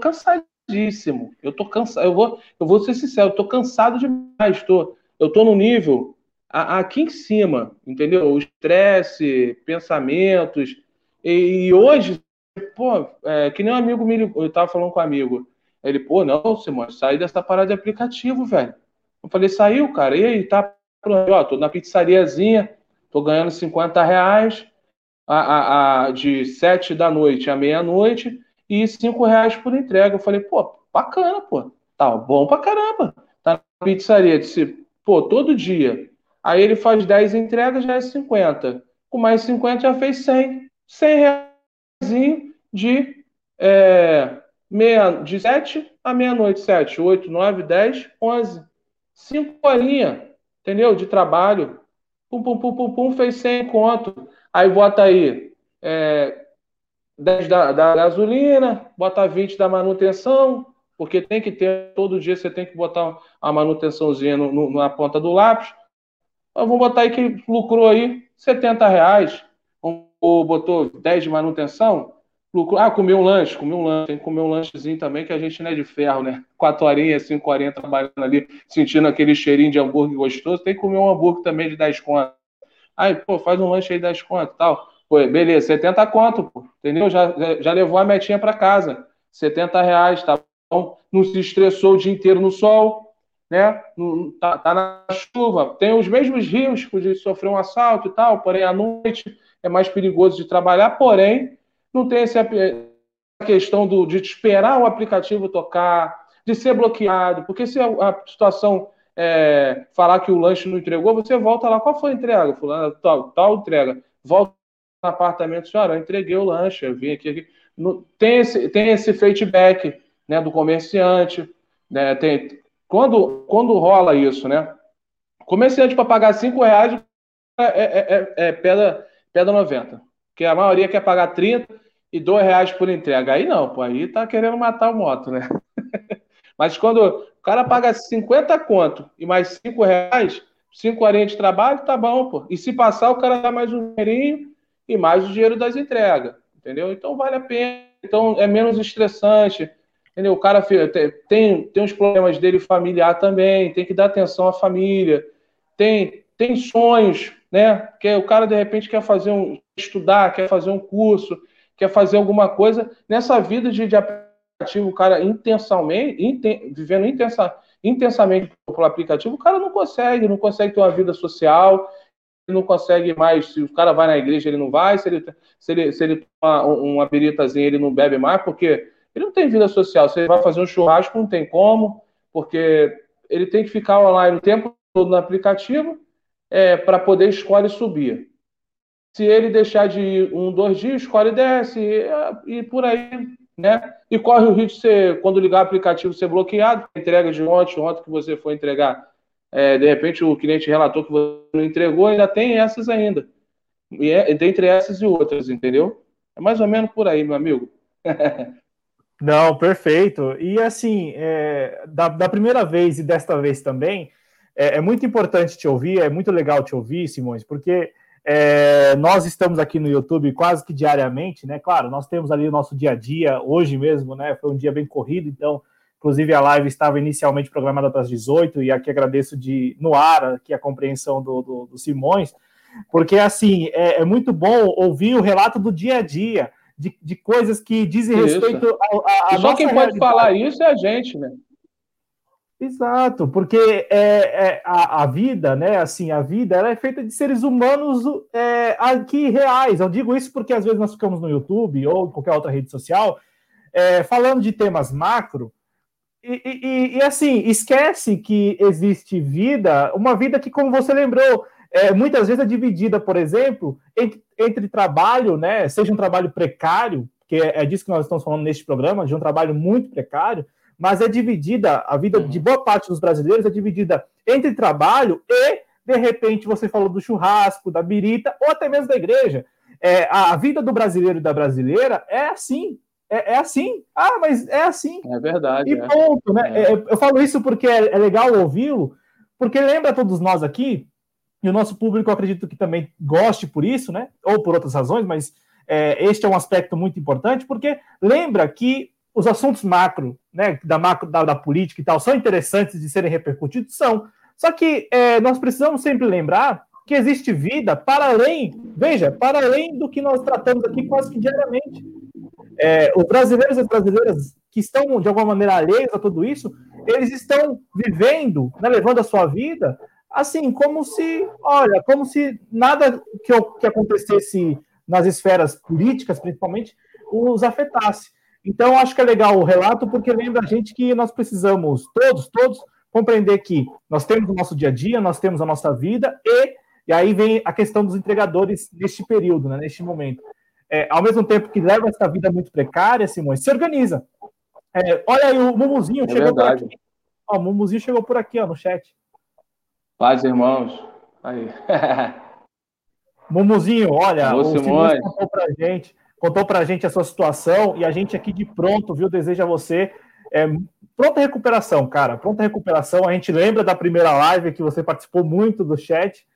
cansadíssimo. Eu tô cansado. Eu vou, eu vou ser sincero. Eu tô cansado demais. Estou eu estou no nível aqui em cima, entendeu? O estresse, pensamentos. E, hoje, pô, é, que nem um amigo me ligou, eu tava falando com um amigo. Ele, pô, não, Simão, sai dessa parada de aplicativo, velho. Eu falei, saiu, cara. E aí, tá. Ó, tô na pizzariazinha, tô ganhando 50 reais a, a, a de 7 da noite à meia-noite e 5 reais por entrega. Eu falei, pô, bacana, pô. Tá bom pra caramba. Tá na pizzaria. Disse, pô, todo dia. Aí ele faz 10 entregas, já é 50. Com mais 50 já fez 100. 100 reais de, é, meia, de 7 à meia-noite, 7, 8, 9, 10, 11. 5 horinhas, entendeu? De trabalho. Pum, pum, pum, pum, pum, fez 100 conto. Aí bota aí é, 10 da, da gasolina, bota 20 da manutenção, porque tem que ter, todo dia você tem que botar a manutençãozinha no, no, na ponta do lápis. Então, vamos botar aí que lucrou aí 70 reais, ou botou 10 de manutenção, lucrou, ah, comeu um lanche, comeu um lanche, tem que comer um lanchezinho também, que a gente não é de ferro, né? 4 horinhas, 5 horinhas trabalhando ali, sentindo aquele cheirinho de hambúrguer gostoso, tem que comer um hambúrguer também de 10 conto. Aí, pô, faz um lanche aí de 10 conto e tal. Pô, beleza, 70 conto, pô, entendeu? Já, já levou a metinha para casa. 70 reais, tá bom? Não se estressou o dia inteiro no sol, né? Não, tá, tá na chuva. Tem os mesmos riscos de sofrer um assalto e tal, porém à noite é mais perigoso de trabalhar, porém não tem essa questão do, de esperar o aplicativo tocar, de ser bloqueado, porque se a, a situação é, falar que o lanche não entregou, você volta lá, qual foi a entrega? Fulano, tal, tal entrega. Volta apartamento, senhora, eu entreguei o lanche, eu vim aqui. aqui. No, tem, esse, tem esse feedback né, do comerciante. Né, tem, quando, quando rola isso, né? Comerciante para pagar 5 reais é, é, é, é pedra, pedra 90. Porque a maioria quer pagar 30 e 2 reais por entrega. Aí não, pô, aí tá querendo matar o moto, né? Mas quando o cara paga 50 conto e mais 5 reais, 5 horinhas de trabalho, tá bom, pô. E se passar, o cara dá mais um dinheirinho e mais o dinheiro das entregas, entendeu? Então vale a pena, então é menos estressante, entendeu? O cara tem, tem os problemas dele familiar também, tem que dar atenção à família, tem, tem sonhos, né? Que o cara de repente quer fazer um estudar, quer fazer um curso, quer fazer alguma coisa nessa vida de, de aplicativo, o cara intensamente, inten, vivendo intensa, intensamente pelo aplicativo, o cara não consegue, não consegue ter uma vida social, não consegue mais, se o cara vai na igreja, ele não vai, se ele, se ele, se ele toma uma biritazinha, ele não bebe mais, porque ele não tem vida social. Se ele vai fazer um churrasco, não tem como, porque ele tem que ficar online o tempo todo no aplicativo é, para poder escolher subir. Se ele deixar de ir um, dois dias, escolhe desce e, e por aí, né? E corre o risco de ser, quando ligar o aplicativo, ser bloqueado, entrega de ontem, ontem que você foi entregar é, de repente o cliente relatou que você não entregou, ainda tem essas ainda. E é, dentre essas e outras, entendeu? É mais ou menos por aí, meu amigo. não, perfeito. E assim, é, da, da, primeira vez e desta vez também, é, é, muito importante te ouvir, é muito legal te ouvir, Simões, porque é, nós estamos aqui no YouTube quase que diariamente, né? Claro, nós temos ali o nosso dia a dia, hoje mesmo, né? Foi um dia bem corrido, então Inclusive, a live estava inicialmente programada para as 18, e aqui agradeço de no ar aqui a compreensão do, do, do Simões, porque assim é, é, muito bom ouvir o relato do dia a dia, de, de coisas que dizem isso. respeito a, a, a Só quem pode falar isso é a gente, né? Exato, porque é, é a, a, vida, né? Assim, a vida ela é feita de seres humanos é, aqui reais. Eu digo isso porque às vezes nós ficamos no YouTube ou em qualquer outra rede social é, falando de temas macro e, e, e, assim, esquece que existe vida, uma vida que, como você lembrou, é, muitas vezes é dividida, por exemplo, entre, entre, trabalho, né, seja um trabalho precário, que é, é, disso que nós estamos falando neste programa, de um trabalho muito precário, mas é dividida, a vida de boa parte dos brasileiros é dividida entre trabalho e, de repente, você falou do churrasco, da birita, ou até mesmo da igreja. É, a, a vida do brasileiro e da brasileira é assim, é, é, assim. Ah, mas é assim. É verdade. E é. ponto, né? É. Eu falo isso porque é, é legal ouvi-lo, porque lembra todos nós aqui, e o nosso público acredito que também goste por isso, né? Ou por outras razões, mas é, este é um aspecto muito importante, porque lembra que os assuntos macro, né, da macro da, da política e tal, são interessantes de serem repercutidos, são. Só que é, nós precisamos sempre lembrar que existe vida para além, veja, para além do que nós tratamos aqui quase que diariamente. É, os brasileiros e as brasileiras que estão, de alguma maneira, alheios a tudo isso, eles estão vivendo, né, levando a sua vida, assim, como se, olha, como se nada que, que acontecesse nas esferas políticas, principalmente, os afetasse. Então, acho que é legal o relato, porque lembra a gente que nós precisamos, todos, todos, compreender que nós temos o nosso dia a dia, nós temos a nossa vida, e, e aí vem a questão dos entregadores neste período, né, neste momento. É, ao mesmo tempo que leva essa vida muito precária, Simões, se organiza. É, olha aí, o Mumuzinho é chegou verdade. por aqui. Ó, o Mumuzinho chegou por aqui, ó, no chat. Paz, irmãos. Aí. Mumuzinho, olha, o Simões contou pra gente, contou pra gente a sua situação e a gente aqui de pronto, viu, deseja você é, pronta recuperação, cara, pronta recuperação. A gente lembra da primeira live que você participou muito do chat.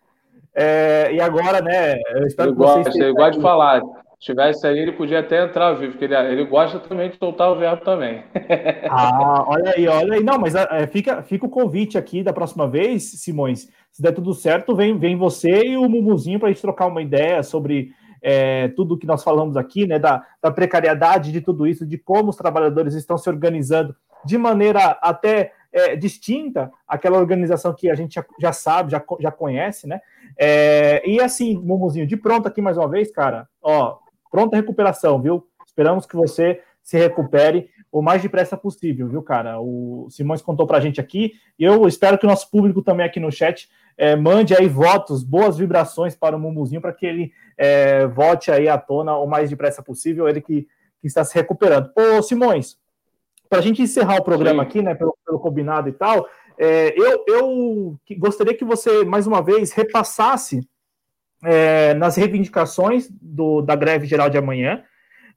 É, e agora, né? Eu espero ele que gosta, vocês ele gosta de falar. Se tivesse aí, ele podia até entrar ao vivo, porque ele, ele gosta também de soltar o verbo também. ah, olha aí, olha aí. Não, mas é, fica, fica o convite aqui da próxima vez, Simões. Se der tudo certo, vem, vem você e o Mumuzinho para a gente trocar uma ideia sobre é, tudo que nós falamos aqui, né? Da, da precariedade de tudo isso, de como os trabalhadores estão se organizando de maneira até é, distinta àquela organização que a gente já, já sabe, já, já conhece, né? É, e assim, Mumuzinho, de pronto aqui mais uma vez, cara, ó, pronta recuperação, viu? Esperamos que você se recupere o mais depressa possível, viu, cara? O Simões contou pra gente aqui, e eu espero que o nosso público também aqui no chat é, mande aí votos, boas vibrações para o Mumuzinho, para que ele é, volte aí à tona o mais depressa possível, ele que, que está se recuperando. Ô, Simões, para a gente encerrar o programa Sim. aqui, né, pelo, pelo, combinado e tal, é, eu, eu gostaria que você, mais uma vez, repassasse é, nas reivindicações do, da greve geral de amanhã,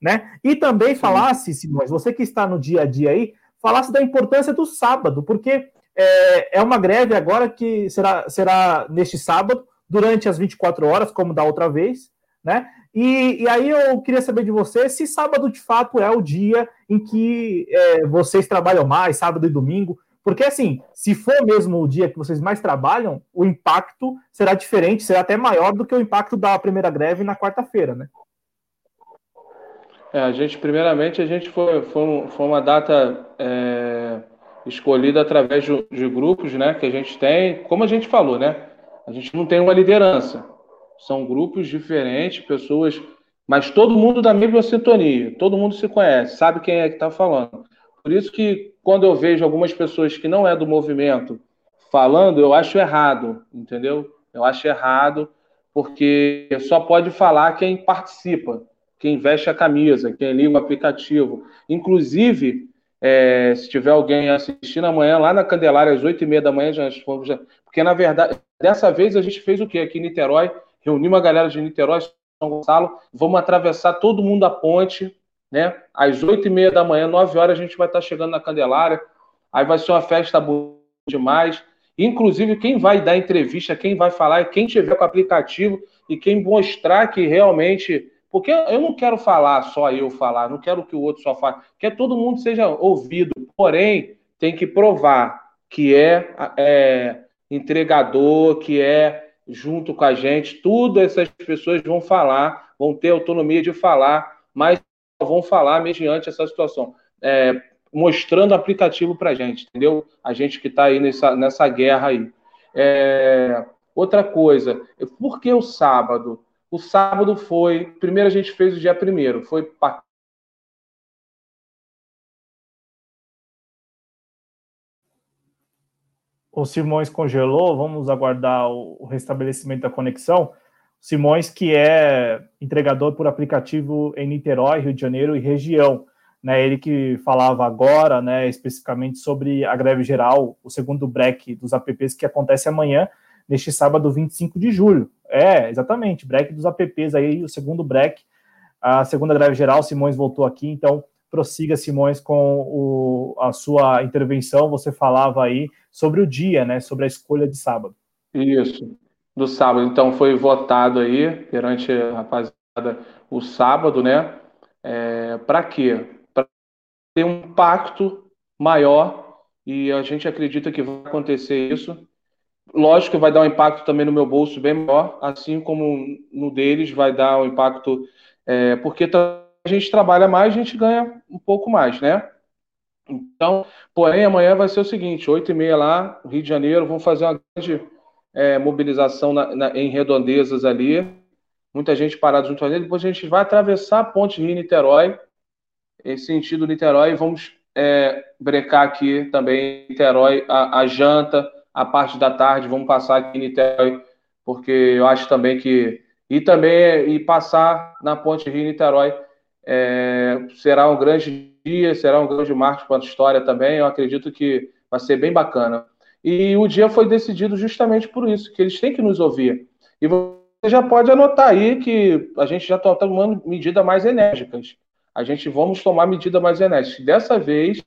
né? E também Sim. falasse, Simões, você que está no dia a dia aí, falasse da importância do sábado, porque é, é uma greve agora que será, será neste sábado, durante as 24 horas, como da outra vez, né? E, e, aí eu queria saber de você se sábado de fato é o dia em que é, vocês trabalham mais, sábado e domingo. Porque, assim, se for mesmo o dia que vocês mais trabalham, o impacto será diferente, será até maior do que o impacto da primeira greve na quarta-feira, né? É, a gente, primeiramente, a gente foi, foi, foi uma data é, escolhida através de, de grupos né, que a gente tem, como a gente falou, né? A gente não tem uma liderança são grupos diferentes, pessoas, mas todo mundo da mesma sintonia, todo mundo se conhece, sabe quem é que está falando. Por isso que quando eu vejo algumas pessoas que não é do movimento falando, eu acho errado, entendeu? Eu acho errado, porque só pode falar quem participa, quem veste a camisa, quem liga o aplicativo. Inclusive, é, se tiver alguém assistindo amanhã, lá na Candelária, às oito e meia da manhã, já, já, porque na verdade, dessa vez a gente fez o quê? Aqui em Niterói, reunimos a galera de Niterói, São Gonçalo, vamos atravessar todo mundo a ponte, né? Às oito e meia da manhã, nove horas, a gente vai estar chegando na Candelária. Aí vai ser uma festa boa demais. Inclusive, quem vai dar entrevista, quem vai falar, quem tiver com o aplicativo e quem mostrar que realmente. Porque eu não quero falar só eu falar, não quero que o outro só fale, quero que todo mundo seja ouvido. Porém, tem que provar que é, é entregador, que é junto com a gente, tudo essas pessoas vão falar, vão ter autonomia de falar, mas vão falar mediante essa situação, é, mostrando aplicativo para gente, entendeu? A gente que está aí nessa, nessa guerra aí. É, outra coisa, por que o sábado? O sábado foi, primeiro a gente fez o dia primeiro, foi o Simões congelou, vamos aguardar o, restabelecimento da conexão. Simões, que é entregador por aplicativo em Niterói, Rio de Janeiro e região. Né, ele que falava agora, né, especificamente sobre a greve geral, o segundo break dos apps que acontece amanhã, neste sábado 25 de julho. É, exatamente, break dos apps aí, o segundo break, a segunda greve geral, Simões voltou aqui, então prossiga, Simões, com o, a sua intervenção. Você falava aí sobre o dia, né? Sobre a escolha de sábado. Isso, do sábado. Então foi votado aí perante a rapaziada o sábado, né? É, Para quê? Para ter um pacto maior e a gente acredita que vai acontecer isso. Lógico que vai dar um impacto também no meu bolso bem maior, assim como no deles vai dar um impacto, é, porque a gente trabalha mais, a gente ganha um pouco mais, né? Então, porém, amanhã vai ser o seguinte: 8 e meia lá, Rio de Janeiro, vamos fazer uma grande é, mobilização na, na, em redondezas ali. Muita gente parada junto a ele. Depois a gente vai atravessar a ponte Rio-Niterói, em sentido Niterói, e vamos é, brecar aqui também Niterói, a, a, janta, a parte da tarde, vamos passar aqui em Niterói, porque eu acho também que E também e passar na Ponte Rio-Niterói é, será um grande dia, será um grande marco para a história também. Eu acredito que vai ser bem bacana. E o dia foi decidido justamente por isso, que eles têm que nos ouvir. E você já pode anotar aí que a gente já está tomando medidas mais enérgicas. A gente vamos tomar medidas mais enérgicas. Dessa vez,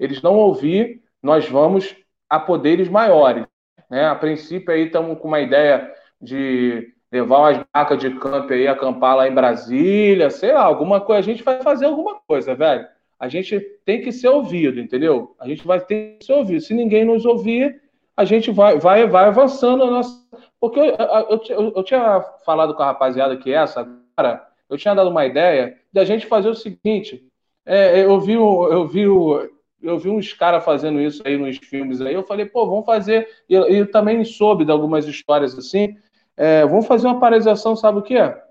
eles não ouvir, nós vamos a poderes maiores. Né? A princípio aí estamos com uma ideia de levar umas vacas de campo aí, acampar lá em Brasília, sei lá, alguma coisa. A gente vai fazer alguma coisa, velho. A gente tem que ser ouvido, entendeu? A gente vai ter que ser ouvido. Se ninguém nos ouvir, a gente vai, vai, vai avançando a nossa. Porque eu, eu, eu, eu tinha falado com a rapaziada que essa agora, eu tinha dado uma ideia da gente fazer o seguinte. É, eu vi, eu vi eu vi uns caras fazendo isso aí nos filmes aí, eu falei, pô, vamos fazer, e eu, eu, também soube de algumas histórias assim, é, vamos fazer uma paralisação, sabe o quê? A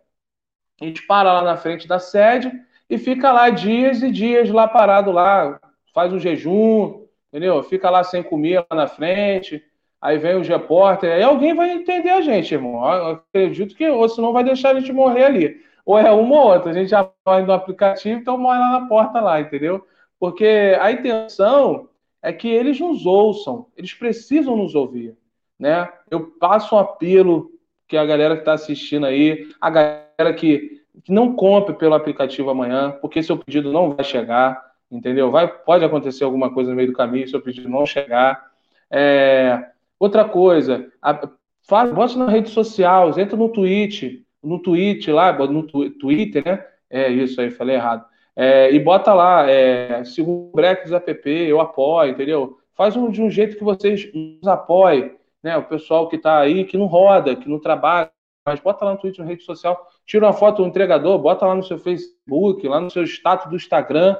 gente para lá na frente da sede e fica lá dias e dias lá parado lá, faz um jejum, entendeu? Fica lá sem comer lá na frente, aí vem os repórteres, aí alguém vai entender a gente, irmão. Eu acredito que, ou senão vai deixar a gente morrer ali. Ou é uma ou outra, a gente já vai no aplicativo, então mora lá na porta lá, entendeu? Porque a intenção é que eles nos ouçam, eles precisam nos ouvir, né? Eu passo um apelo que a galera que está assistindo aí, a galera que, que não compre pelo aplicativo amanhã, porque seu pedido não vai chegar, entendeu? Vai, pode acontecer alguma coisa no meio do caminho, seu pedido não chegar. É, outra coisa, a, faz, bota na rede social, entra no tweet, no tweet lá, no Twitter, né? É isso aí, falei errado. É, e bota lá, é, segundo o Brex app, eu apoio, entendeu? Faz um, de um jeito que vocês nos apoiem, né? O pessoal que está aí, que não roda, que não trabalha, mas bota lá no Twitter, na rede social, tira uma foto do entregador, bota lá no seu Facebook, lá no seu status do Instagram.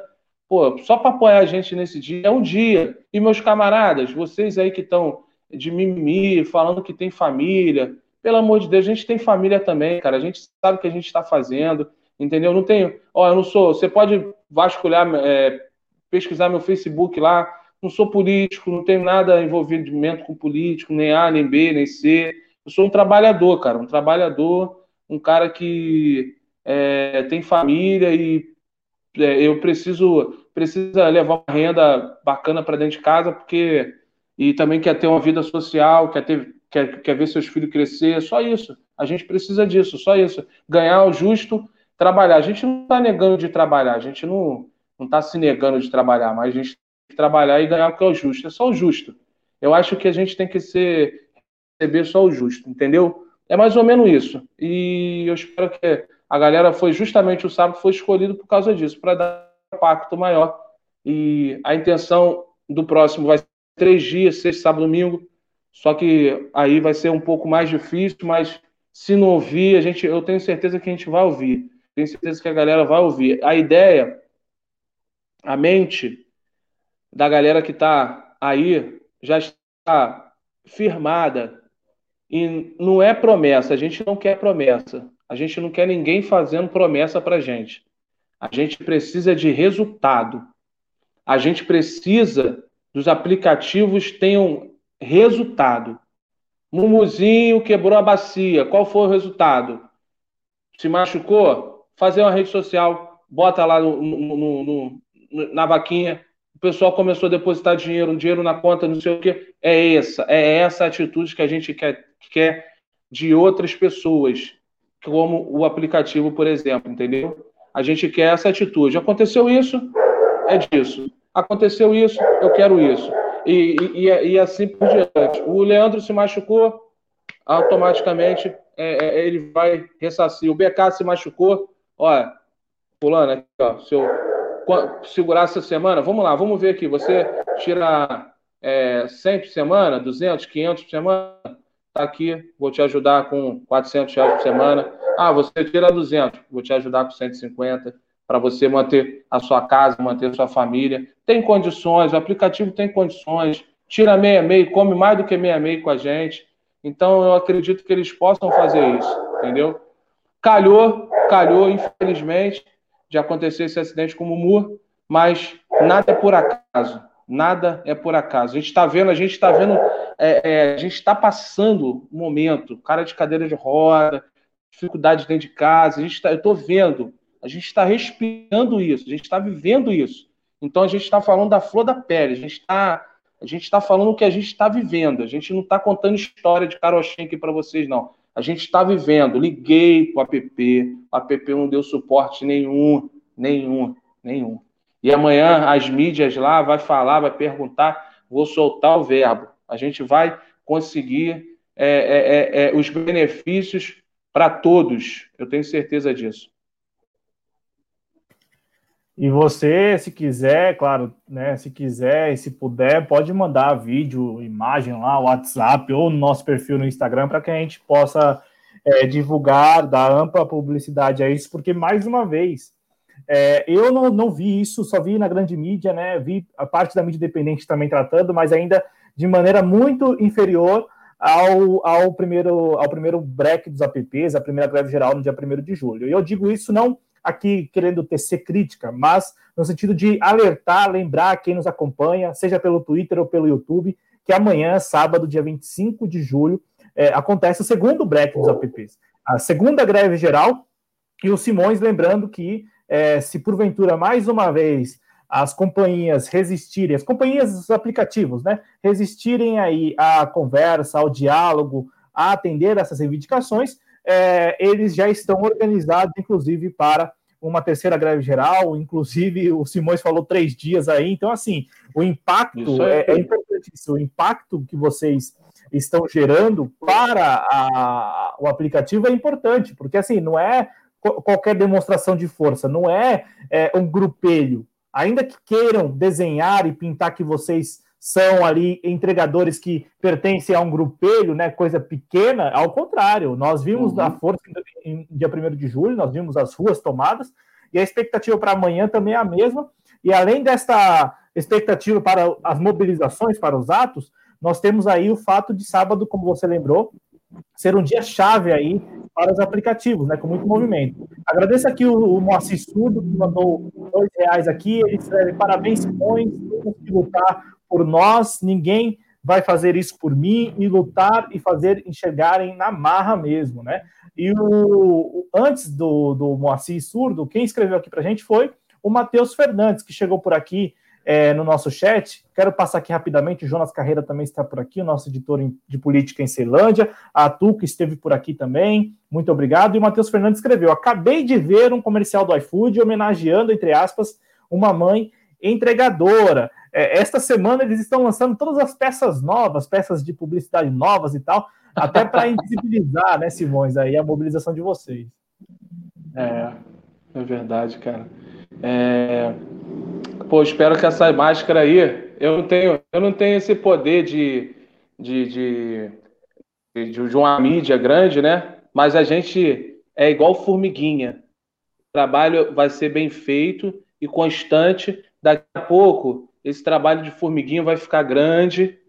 Pô, só para apoiar a gente nesse dia, é um dia. E meus camaradas, vocês aí que estão de mimimi, falando que tem família, pelo amor de Deus, a gente tem família também, cara. A gente sabe o que a gente está fazendo entendeu? Não tenho, ó, eu não sou, você pode vasculhar, é, pesquisar meu Facebook lá, não sou político, não tenho nada envolvimento com político, nem A, nem B, nem C. Eu sou um trabalhador, cara, um trabalhador, um cara que é, tem família e é, eu preciso precisa levar uma renda bacana para dentro de casa, porque e também quer ter uma vida social, quer ter quer, quer ver seus filhos crescer, só isso. A gente precisa disso, só isso. Ganhar o justo trabalhar. A gente não está negando de trabalhar, a gente não está se negando de trabalhar, mas a gente tem que trabalhar e ganhar o que é o justo. É só o justo. Eu acho que a gente tem que ser, receber só o justo, entendeu? É mais ou menos isso. E eu espero que a galera foi justamente o sábado foi escolhido por causa disso, para dar um impacto maior. E a intenção do próximo vai ser três dias, sexta, sábado, domingo. Só que aí vai ser um pouco mais difícil, mas se não ouvir, a gente, eu tenho certeza que a gente vai ouvir. Tenho certeza que a galera vai ouvir. A ideia, a mente da galera que está aí já está firmada. E não é promessa, a gente não quer promessa. A gente não quer ninguém fazendo promessa para gente. A gente precisa de resultado. A gente precisa dos aplicativos tenham resultado. Mumuzinho quebrou a bacia. Qual foi o resultado? Se machucou? fazer uma rede social, bota lá no, no, no, na vaquinha, o pessoal começou a depositar dinheiro, dinheiro na conta, não sei o quê. É essa, é essa atitude que a gente quer, quer de outras pessoas, como o aplicativo, por exemplo, entendeu? A gente quer essa atitude. Aconteceu isso, é disso. Aconteceu isso, eu quero isso. E, e, e assim por diante. O Leandro se machucou, automaticamente é, é, ele vai ressarcir. O BK se machucou, Olha, fulano, aqui, ó, se eu segurar essa semana, vamos lá, vamos ver aqui, você tira é, 100 por semana, 200, 500 por semana, tá aqui, vou te ajudar com 400 reais por semana. Ah, você tira 200, vou te ajudar com 150 para você manter a sua casa, manter a sua família. Tem condições, o aplicativo tem condições. Tira meia meia, come mais do que meia meia com a gente. Então eu acredito que eles possam fazer isso, entendeu? Calhou, calhou, infelizmente, de acontecer esse acidente com o Mumu, mas nada é por acaso. Nada é por acaso. A gente está vendo, a gente está vendo, é, é, a gente está passando um momento, cara de cadeira de roda, dificuldades dentro de casa. A gente tá, eu estou vendo, a gente está respirando isso, a gente está vivendo isso. Então a gente está falando da flor da pele, a gente está a gente está falando o que a gente está vivendo. A gente não está contando história de carochinha aqui para vocês, não. A gente está vivendo. Liguei para o app, o app não deu suporte nenhum, nenhum, nenhum. E amanhã as mídias lá vai falar, vai perguntar, vou soltar o verbo. A gente vai conseguir é, é, é, é os benefícios para todos. Eu tenho certeza disso. E você, se quiser, claro, né, se quiser e se puder, pode mandar vídeo, imagem lá, WhatsApp ou no nosso perfil no Instagram para que a gente possa é, divulgar, dar ampla publicidade a isso, porque mais uma vez, é, eu não, não vi isso, só vi na grande mídia, né? Vi a parte da mídia independente também tratando, mas ainda de maneira muito inferior ao, ao, primeiro, ao primeiro break dos apps, a primeira greve geral no dia 1 de julho. E eu digo isso não aqui querendo tecer crítica, mas no sentido de alertar, lembrar quem nos acompanha, seja pelo Twitter ou pelo YouTube, que amanhã, sábado, dia 25 de julho, é, acontece o segundo break dos apps. A segunda greve geral, e o Simões lembrando que é, se porventura mais uma vez as companhias resistirem, as companhias dos aplicativos, né, resistirem aí à conversa, ao diálogo, a atender essas reivindicações, é, eles já estão organizados, inclusive, para uma terceira greve geral, inclusive o Simões falou três dias aí, então assim, o impacto é, é, o impacto que vocês estão gerando para a, o aplicativo é importante, porque assim, não é qualquer demonstração de força, não é, é um grupelho, ainda que queiram desenhar e pintar que vocês são ali entregadores que pertencem a um grupelho, né, coisa pequena, ao contrário, nós vimos uhum. a força em, em dia 1 de julho, nós vimos as ruas tomadas, e a expectativa para amanhã também é a mesma, e além desta expectativa para as mobilizações, para os atos, nós temos aí o fato de sábado, como você lembrou, ser um dia chave aí para os aplicativos, né, com muito movimento. Agradeço aqui o, o Moacir Surdo, que mandou dois reais aqui, ele escreve, parabéns, Simões, temos que lutar por nós, ninguém vai fazer isso por mim e lutar e fazer enxergarem na marra mesmo, né? E o, antes do, do Moacir Surdo, quem escreveu aqui para a gente foi o Matheus Fernandes, que chegou por aqui é, no nosso chat. Quero passar aqui rapidamente, o Jonas Carreira também está por aqui, o nosso editor de política em Ceilândia. A Tuca esteve por aqui também, muito obrigado. E o Matheus Fernandes escreveu: Acabei de ver um comercial do iFood homenageando, entre aspas, uma mãe entregadora. É, esta semana eles estão lançando todas as peças novas, peças de publicidade novas e tal, até para invisibilizar, né, Simões, aí a mobilização de vocês. É, é verdade, cara. É... Pô, espero que essa máscara aí, eu não tenho, eu não tenho esse poder de, de, de, de, de uma mídia grande, né? Mas a gente é igual formiguinha. O trabalho vai ser bem feito e constante. Daqui a pouco esse trabalho de formiguinha vai ficar grande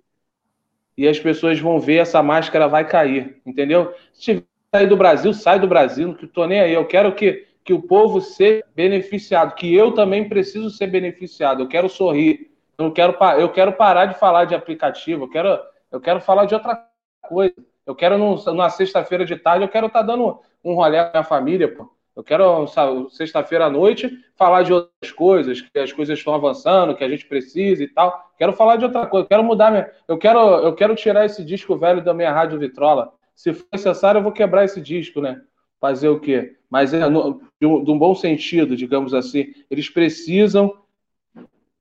e as pessoas vão ver essa máscara vai cair, entendeu? Se sair do Brasil, sai do Brasil, não estou nem aí. Eu quero que, que o povo seja beneficiado, que eu também preciso ser beneficiado. Eu quero sorrir. Eu quero, eu quero parar de falar de aplicativo, eu quero, eu quero falar de outra coisa. Eu quero, numa sexta-feira de tarde, eu quero estar tá dando um rolê com a minha família, pô. Eu quero, sexta-feira à noite, falar de outras coisas, que as coisas estão avançando, que a gente precisa e tal. Quero falar de outra coisa, quero mudar minha. Eu quero, eu quero tirar esse disco velho da minha rádio Vitrola. Se for necessário, eu vou quebrar esse disco, né? Fazer o quê? Mas é no, de, um, de um bom sentido, digamos assim. Eles precisam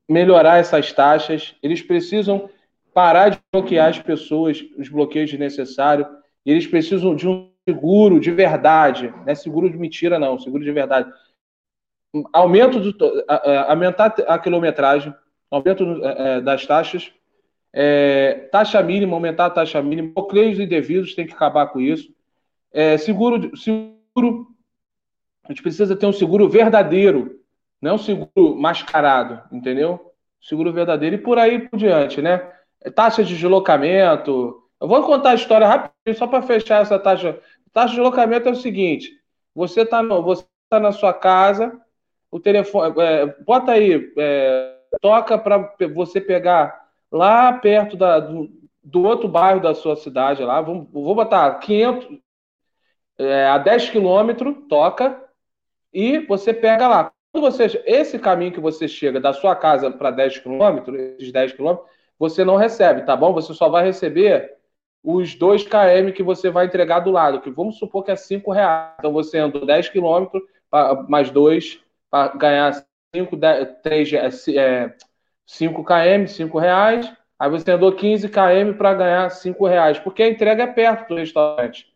melhorar essas taxas, eles precisam parar de bloquear as pessoas, os bloqueios desnecessários, eles precisam de um seguro de verdade, não é seguro de mentira, não, seguro de verdade. Aumento do, aumentar a quilometragem, aumento é, é, das taxas, é, taxa mínima, aumentar a taxa mínima, bloqueios indevidos, tem que acabar com isso. É, seguro, seguro, a gente precisa ter um seguro verdadeiro, não um seguro mascarado, entendeu? Seguro verdadeiro e por aí por diante, né? Taxa de deslocamento. Eu vou contar a história rapidinho, só para fechar essa taxa Taxa de locamento é o seguinte: você está você tá na sua casa, o telefone. É, bota aí, é, toca para você pegar lá perto da, do, do, outro bairro da sua cidade, lá, vamos, vou botar 500. é, a 10 quilômetros, toca, e você pega lá. Quando você, esse caminho que você chega da sua casa para 10 quilômetros, esses 10 quilômetros, você não recebe, tá bom? Você só vai receber os 2 km que você vai entregar do lado, que vamos supor que é 5 reais. Então você andou 10 quilômetros, mais 2, para ganhar 5, 10, 3, é, 5 km, 5 reais. Aí você andou 15 km para ganhar 5 reais, porque a entrega é perto do restaurante.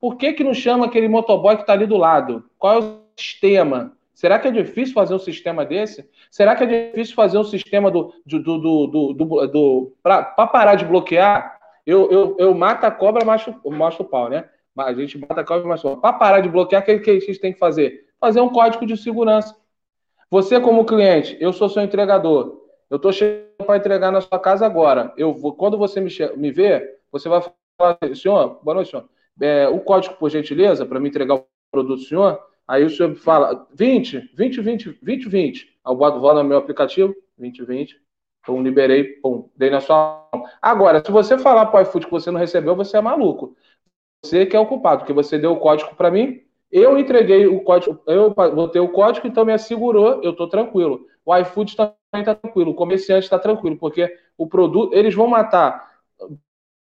Por que, que não chama aquele motoboy que está ali do lado? Qual é o sistema? Será que é difícil fazer um sistema desse? Será que é difícil fazer um sistema do, do, do, do, do, do para parar de bloquear? Eu, eu, eu mato a cobra, macho, mostro o pau, né? A gente mata a cobra, macho o pau. Para parar de bloquear, o que, que a gente tem que fazer? Fazer um código de segurança. Você, como cliente, eu sou seu entregador. Eu estou chegando para entregar na sua casa agora. Eu vou, quando você me, me ver, você vai falar, senhor, boa noite, senhor. É, o código, por gentileza, para me entregar o produto senhor. Aí o senhor fala 20, 20, 20, 20, 20. Aí vou no meu aplicativo, 20, 20. Pum, liberei, pum, dei na sua mão. Agora, se você falar para o iFood que você não recebeu, você é maluco. Você que é o culpado, porque você deu o código para mim, eu entreguei o código, eu botei o código, então me assegurou, eu estou tranquilo. O iFood também está tranquilo, o comerciante está tranquilo, porque o produto, eles vão matar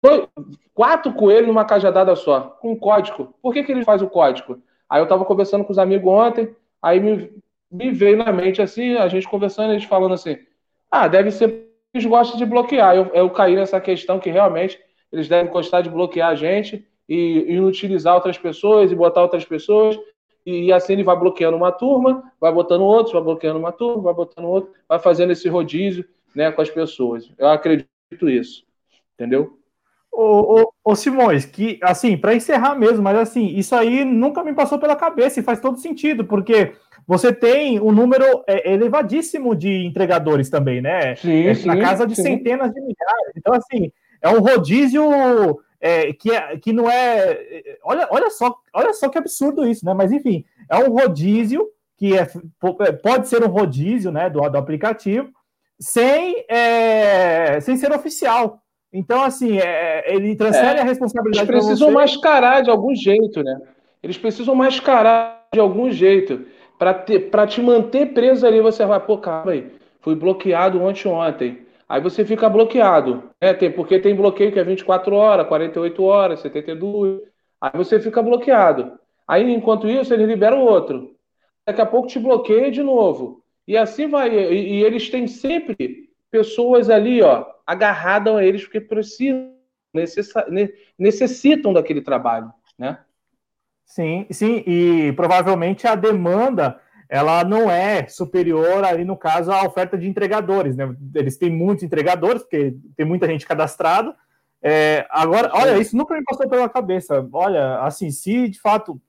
dois, quatro coelhos numa cajadada só, com código. Por que, que ele faz o código? Aí eu estava conversando com os amigos ontem, aí me, me veio na mente assim, a gente conversando, eles falando assim, ah, deve ser eles gostam de bloquear. Eu, eu caí nessa questão que realmente eles devem gostar de bloquear a gente e, e utilizar outras pessoas e botar outras pessoas. E, e, assim ele vai bloqueando uma turma, vai botando outros, vai bloqueando uma turma, vai botando outro, vai fazendo esse rodízio né, com as pessoas. Eu acredito isso. Entendeu? Ô, ô, ô Simões, que assim, para encerrar mesmo, mas assim, isso aí nunca me passou pela cabeça e faz todo sentido, porque você tem um número é, elevadíssimo de entregadores também, né? Sim, é, sim, na casa de sim. centenas de milhares. Então, assim, é um rodízio é, que, é, que não é. Olha, olha, só, olha só que absurdo isso, né? Mas enfim, é um rodízio que é, é pode ser um rodízio né, do, do aplicativo sem, é, sem ser oficial. Então, assim, é, ele transfere é, a responsabilidade. Eles precisam mascarar de algum jeito, né? Eles precisam mascarar de algum jeito para te manter preso ali. Você vai, pô, calma aí, fui bloqueado ontem ontem. Aí você fica bloqueado, né? Tem, porque tem bloqueio que é 24 horas, 48 horas, 72. Aí você fica bloqueado. Aí, enquanto isso, eles liberam outro. Daqui a pouco te bloqueia de novo. E assim vai. E, e eles têm sempre pessoas ali, ó, agarradas a eles porque precisam, necessitam daquele trabalho, né? Sim, sim, e provavelmente a demanda ela não é superior ali no caso à oferta de entregadores, né? Eles têm muitos entregadores, porque tem muita gente cadastrada. É, agora, olha, isso nunca me passou pela cabeça. Olha, assim, se de fato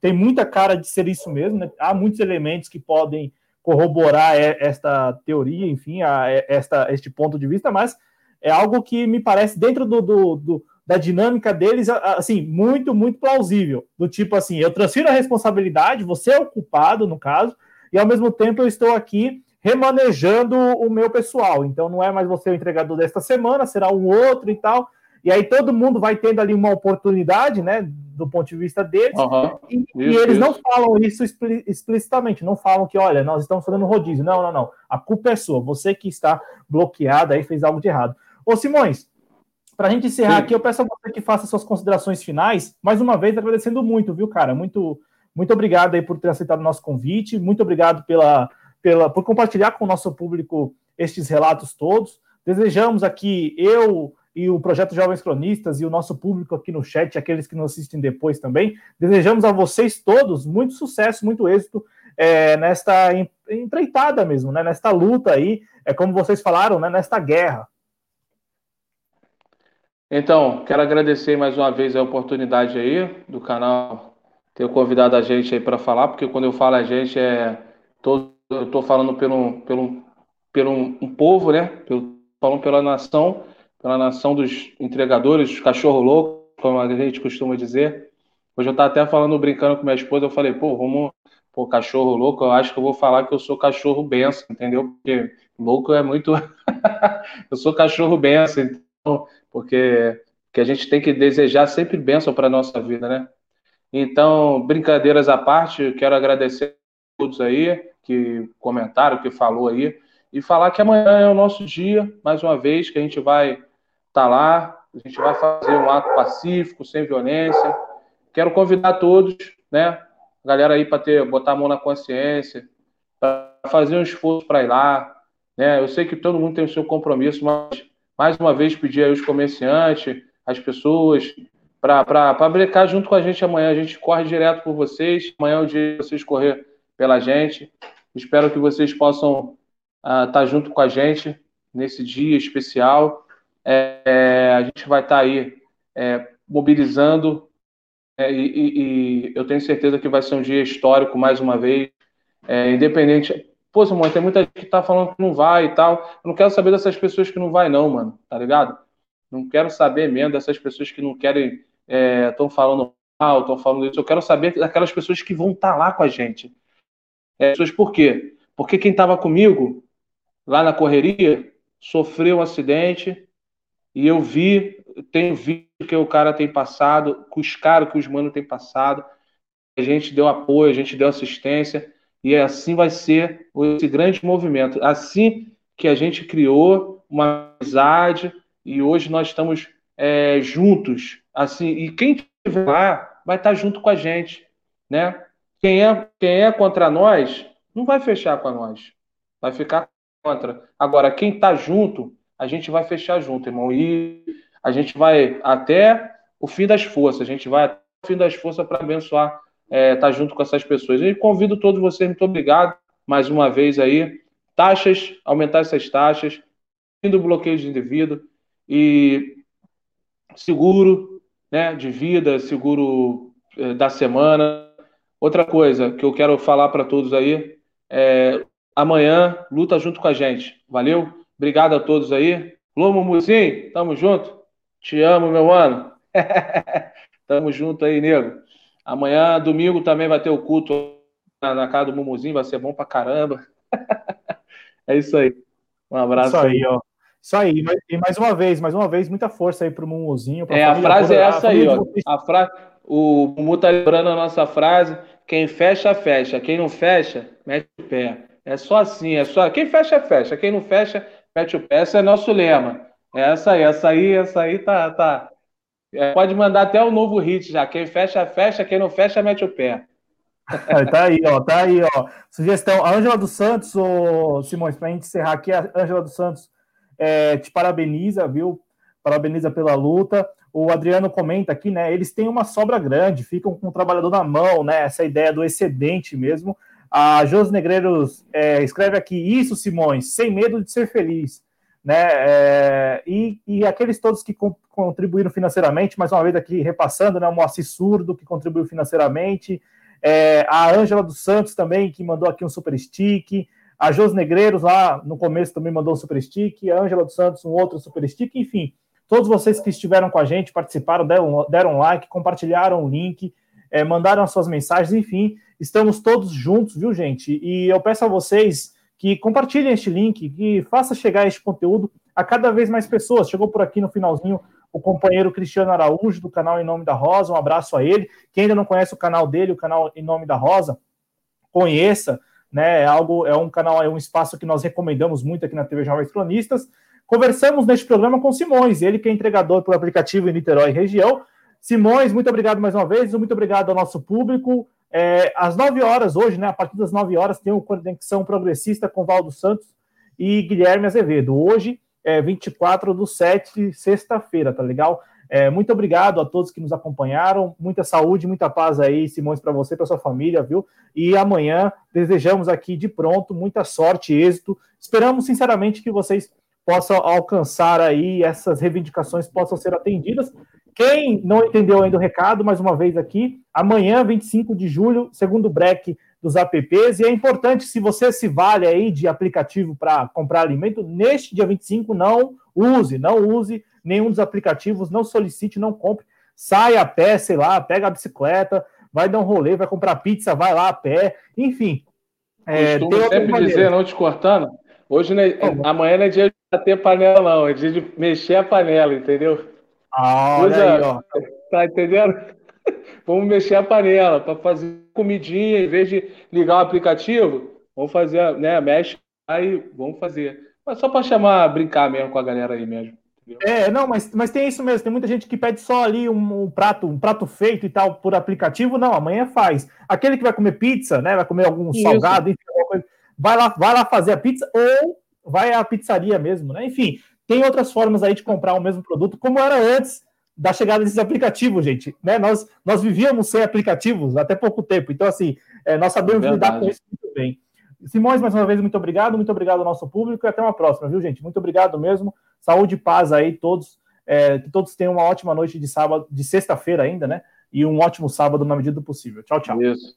tem muita cara de ser isso mesmo, né? há muitos elementos que podem corroborar esta teoria, enfim, a, esta, este ponto de vista, mas é algo que me parece dentro do, do, do, da dinâmica deles, assim, muito, muito plausível. Do tipo assim, eu transfiro a responsabilidade, você é o culpado, no caso, e ao mesmo tempo eu estou aqui remanejando o meu pessoal. Então não é mais você o entregador desta semana, será um outro e tal. E aí todo mundo vai tendo ali uma oportunidade, né, do ponto de vista deles, uhum. e, isso, e, eles isso. não falam isso explicitamente, não falam que, olha, nós estamos fazendo rodízio. Não, não, não. A culpa é sua, você que está bloqueado aí fez algo de errado. Ô Simões, para a gente encerrar Sim. aqui, eu peço a você que faça suas considerações finais, mais uma vez agradecendo muito, viu, cara? Muito, muito obrigado aí por ter aceitado o nosso convite, muito obrigado pela, pela, por compartilhar com o nosso público estes relatos todos. Desejamos aqui, eu e o Projeto Jovens Cronistas e o nosso público aqui no chat, aqueles que nos assistem depois também, desejamos a vocês todos muito sucesso, muito êxito é, nesta empreitada mesmo, né, nesta luta aí, é como vocês falaram, né, nesta guerra. Então, quero agradecer mais uma vez a oportunidade aí do canal ter convidado a gente aí para falar, porque quando eu falo a gente é tô, eu estou falando pelo, pelo, pelo um povo, né? Pelo, falando pela nação pela nação dos entregadores, dos cachorro louco, como a gente costuma dizer. Hoje eu estava até falando, brincando com minha esposa, eu falei, pô, vamos, pô, cachorro louco, eu acho que eu vou falar que eu sou cachorro benção, entendeu? Porque louco é muito. eu sou cachorro benção, então, porque que a gente tem que desejar sempre bênção para a nossa vida, né? Então, brincadeiras à parte, quero agradecer a todos aí que comentaram, que falou aí, e falar que amanhã é o nosso dia, mais uma vez, que a gente vai estar tá lá, a gente vai fazer um ato pacífico, sem violência. Quero convidar todos, né, a galera aí para botar a mão na consciência, para fazer um esforço para ir lá, né? Eu sei que todo mundo tem o seu compromisso, mas mais uma vez pedir aí os comerciantes, as pessoas, para brincar junto com a gente amanhã. A gente corre direto por vocês. Amanhã é o dia de vocês correr pela gente. Espero que vocês possam estar uh, tá junto com a gente nesse dia especial. É, é, a gente vai estar tá aí é, mobilizando é, e, e, e, eu tenho certeza que vai ser um dia histórico mais uma vez. É, independente. Pô, Simone, tem muita gente que tá falando que não vai e tal. Eu não quero saber dessas pessoas que não vai, não, mano. Tá ligado? Não quero saber mesmo dessas pessoas que não querem estão é, falando mal, estão falando isso. Eu quero saber daquelas pessoas que vão estar tá lá com a gente. É, pessoas por quê? Porque quem estava comigo lá na correria sofreu um acidente e eu vi, tenho visto que o cara tem passado, que os caras que os manos têm passado. A gente deu apoio, a gente deu assistência e assim vai ser esse grande movimento. Assim que a gente criou uma amizade e hoje nós estamos é, juntos Assim, e quem estiver lá vai estar junto com a gente, né? Quem é, quem é contra nós não vai fechar com nós, vai ficar contra. Agora, quem está junto, a gente vai fechar junto, irmão. E a gente vai até o fim das forças, a gente vai até o fim das forças para abençoar, é, tá junto com essas pessoas. E convido todos vocês, muito obrigado mais uma vez aí. Taxas, aumentar essas taxas, fim do bloqueio de indivíduo e seguro, né, de vida, seguro é, da semana. Outra coisa que eu quero falar para todos aí é amanhã luta junto com a gente. Valeu? Obrigado a todos aí. Lomo Musim, tamo junto. Te amo, meu mano. tamo junto aí, nego. Amanhã, domingo, também vai ter o culto na, na casa do Mumuzinho, vai ser bom pra caramba. é isso aí. Um abraço. Isso aí, aí. ó. Isso aí, e mais uma vez, mais uma vez, muita força aí para o Mumuzinho. É, a frase é essa aí, ó. A fra... O Mumu tá lembrando a nossa frase: quem fecha, fecha. Quem não fecha, mete o pé. É só assim, é só. Quem fecha, fecha. Quem não fecha, mete o pé. Esse é nosso lema. É essa aí, essa aí, essa aí tá. tá... É, pode mandar até o novo hit já. Quem fecha, fecha. Quem não fecha, mete o pé. tá aí, ó, tá aí, ó. Sugestão, a Ângela dos Santos, ô, Simões, para a gente encerrar aqui, a Ângela dos Santos é, te parabeniza, viu? Parabeniza pela luta. O Adriano comenta aqui, né? Eles têm uma sobra grande, ficam com o trabalhador na mão, né? Essa ideia do excedente mesmo. A Jos Negreiros é, escreve aqui isso, Simões, sem medo de ser feliz, né? É, e, e, aqueles todos que contribuíram financeiramente, mais uma vez aqui repassando, né? O Moacir Surdo que contribuiu financeiramente, é, a Ângela dos Santos também que mandou aqui um super stick. A Jos Negreiros lá no começo também mandou um super stick, a Ângela dos Santos um outro super stick, enfim, todos vocês que estiveram com a gente, participaram, deram, deram like, compartilharam o link, é, mandaram as suas mensagens, enfim, estamos todos juntos, viu, gente? E eu peço a vocês que compartilhem este link, que faça chegar este conteúdo a cada vez mais pessoas. Chegou por aqui no finalzinho o companheiro Cristiano Araújo, do canal Em Nome da Rosa, um abraço a ele. Quem ainda não conhece o canal dele, o canal Em Nome da Rosa, conheça, né? É algo, é um canal, é um espaço que nós recomendamos muito aqui na TV Jovens Cronistas. Conversamos neste programa com Simões, ele que é entregador pelo aplicativo em Niterói região. Simões, muito obrigado mais uma vez, muito obrigado ao nosso público. É, às 9 horas hoje, né? A partir das 9 horas, tem o Conexão Progressista com Valdo Santos e Guilherme Azevedo. Hoje é 24 do 7, sexta-feira, tá legal? É, muito obrigado a todos que nos acompanharam. Muita saúde, muita paz aí, Simões, para você, para sua família, viu? E amanhã desejamos aqui de pronto muita sorte, êxito. Esperamos sinceramente que vocês possam alcançar aí essas reivindicações possam ser atendidas. Quem não entendeu ainda o recado, mais uma vez aqui, amanhã, 25 de julho, segundo break dos apps, e é importante, se você se vale aí de aplicativo para comprar alimento, neste dia 25, não use, não use nenhum dos aplicativos, não solicite, não compre, sai a pé, sei lá, pega a bicicleta, vai dar um rolê, vai comprar pizza, vai lá a pé, enfim. É, Costumo sempre dizer, não te cortando, hoje, né, amanhã não é dia de bater panela, não, é dia de mexer a panela, entendeu? Ah, olha Usa, aí, ó. Tá entendendo? vamos mexer a panela para fazer comidinha, em vez de ligar o aplicativo, vamos fazer, né? Mexe aí, vamos fazer. Mas só para chamar, brincar mesmo com a galera aí mesmo. É, não, mas, mas tem isso mesmo. Tem muita gente que pede só ali um, um, prato, um prato feito e tal por aplicativo. Não, amanhã faz. Aquele que vai comer pizza, né? Vai comer algum isso. salgado, enfim, coisa, vai lá, vai lá fazer a pizza ou vai à pizzaria mesmo, né? Enfim, tem outras formas aí de comprar o mesmo produto, como era antes da chegada desses aplicativos, gente. Né? Nós, nós vivíamos sem aplicativos até pouco tempo. Então, assim, é, nós sabemos é lidar com isso muito bem. Simões, mais uma vez, muito obrigado, muito obrigado ao nosso público e até uma próxima, viu, gente? Muito obrigado mesmo. Saúde e paz aí, todos. É, que todos tenham uma ótima noite de sábado, de sexta-feira ainda, né? E um ótimo sábado na medida do possível. Tchau, tchau. Isso.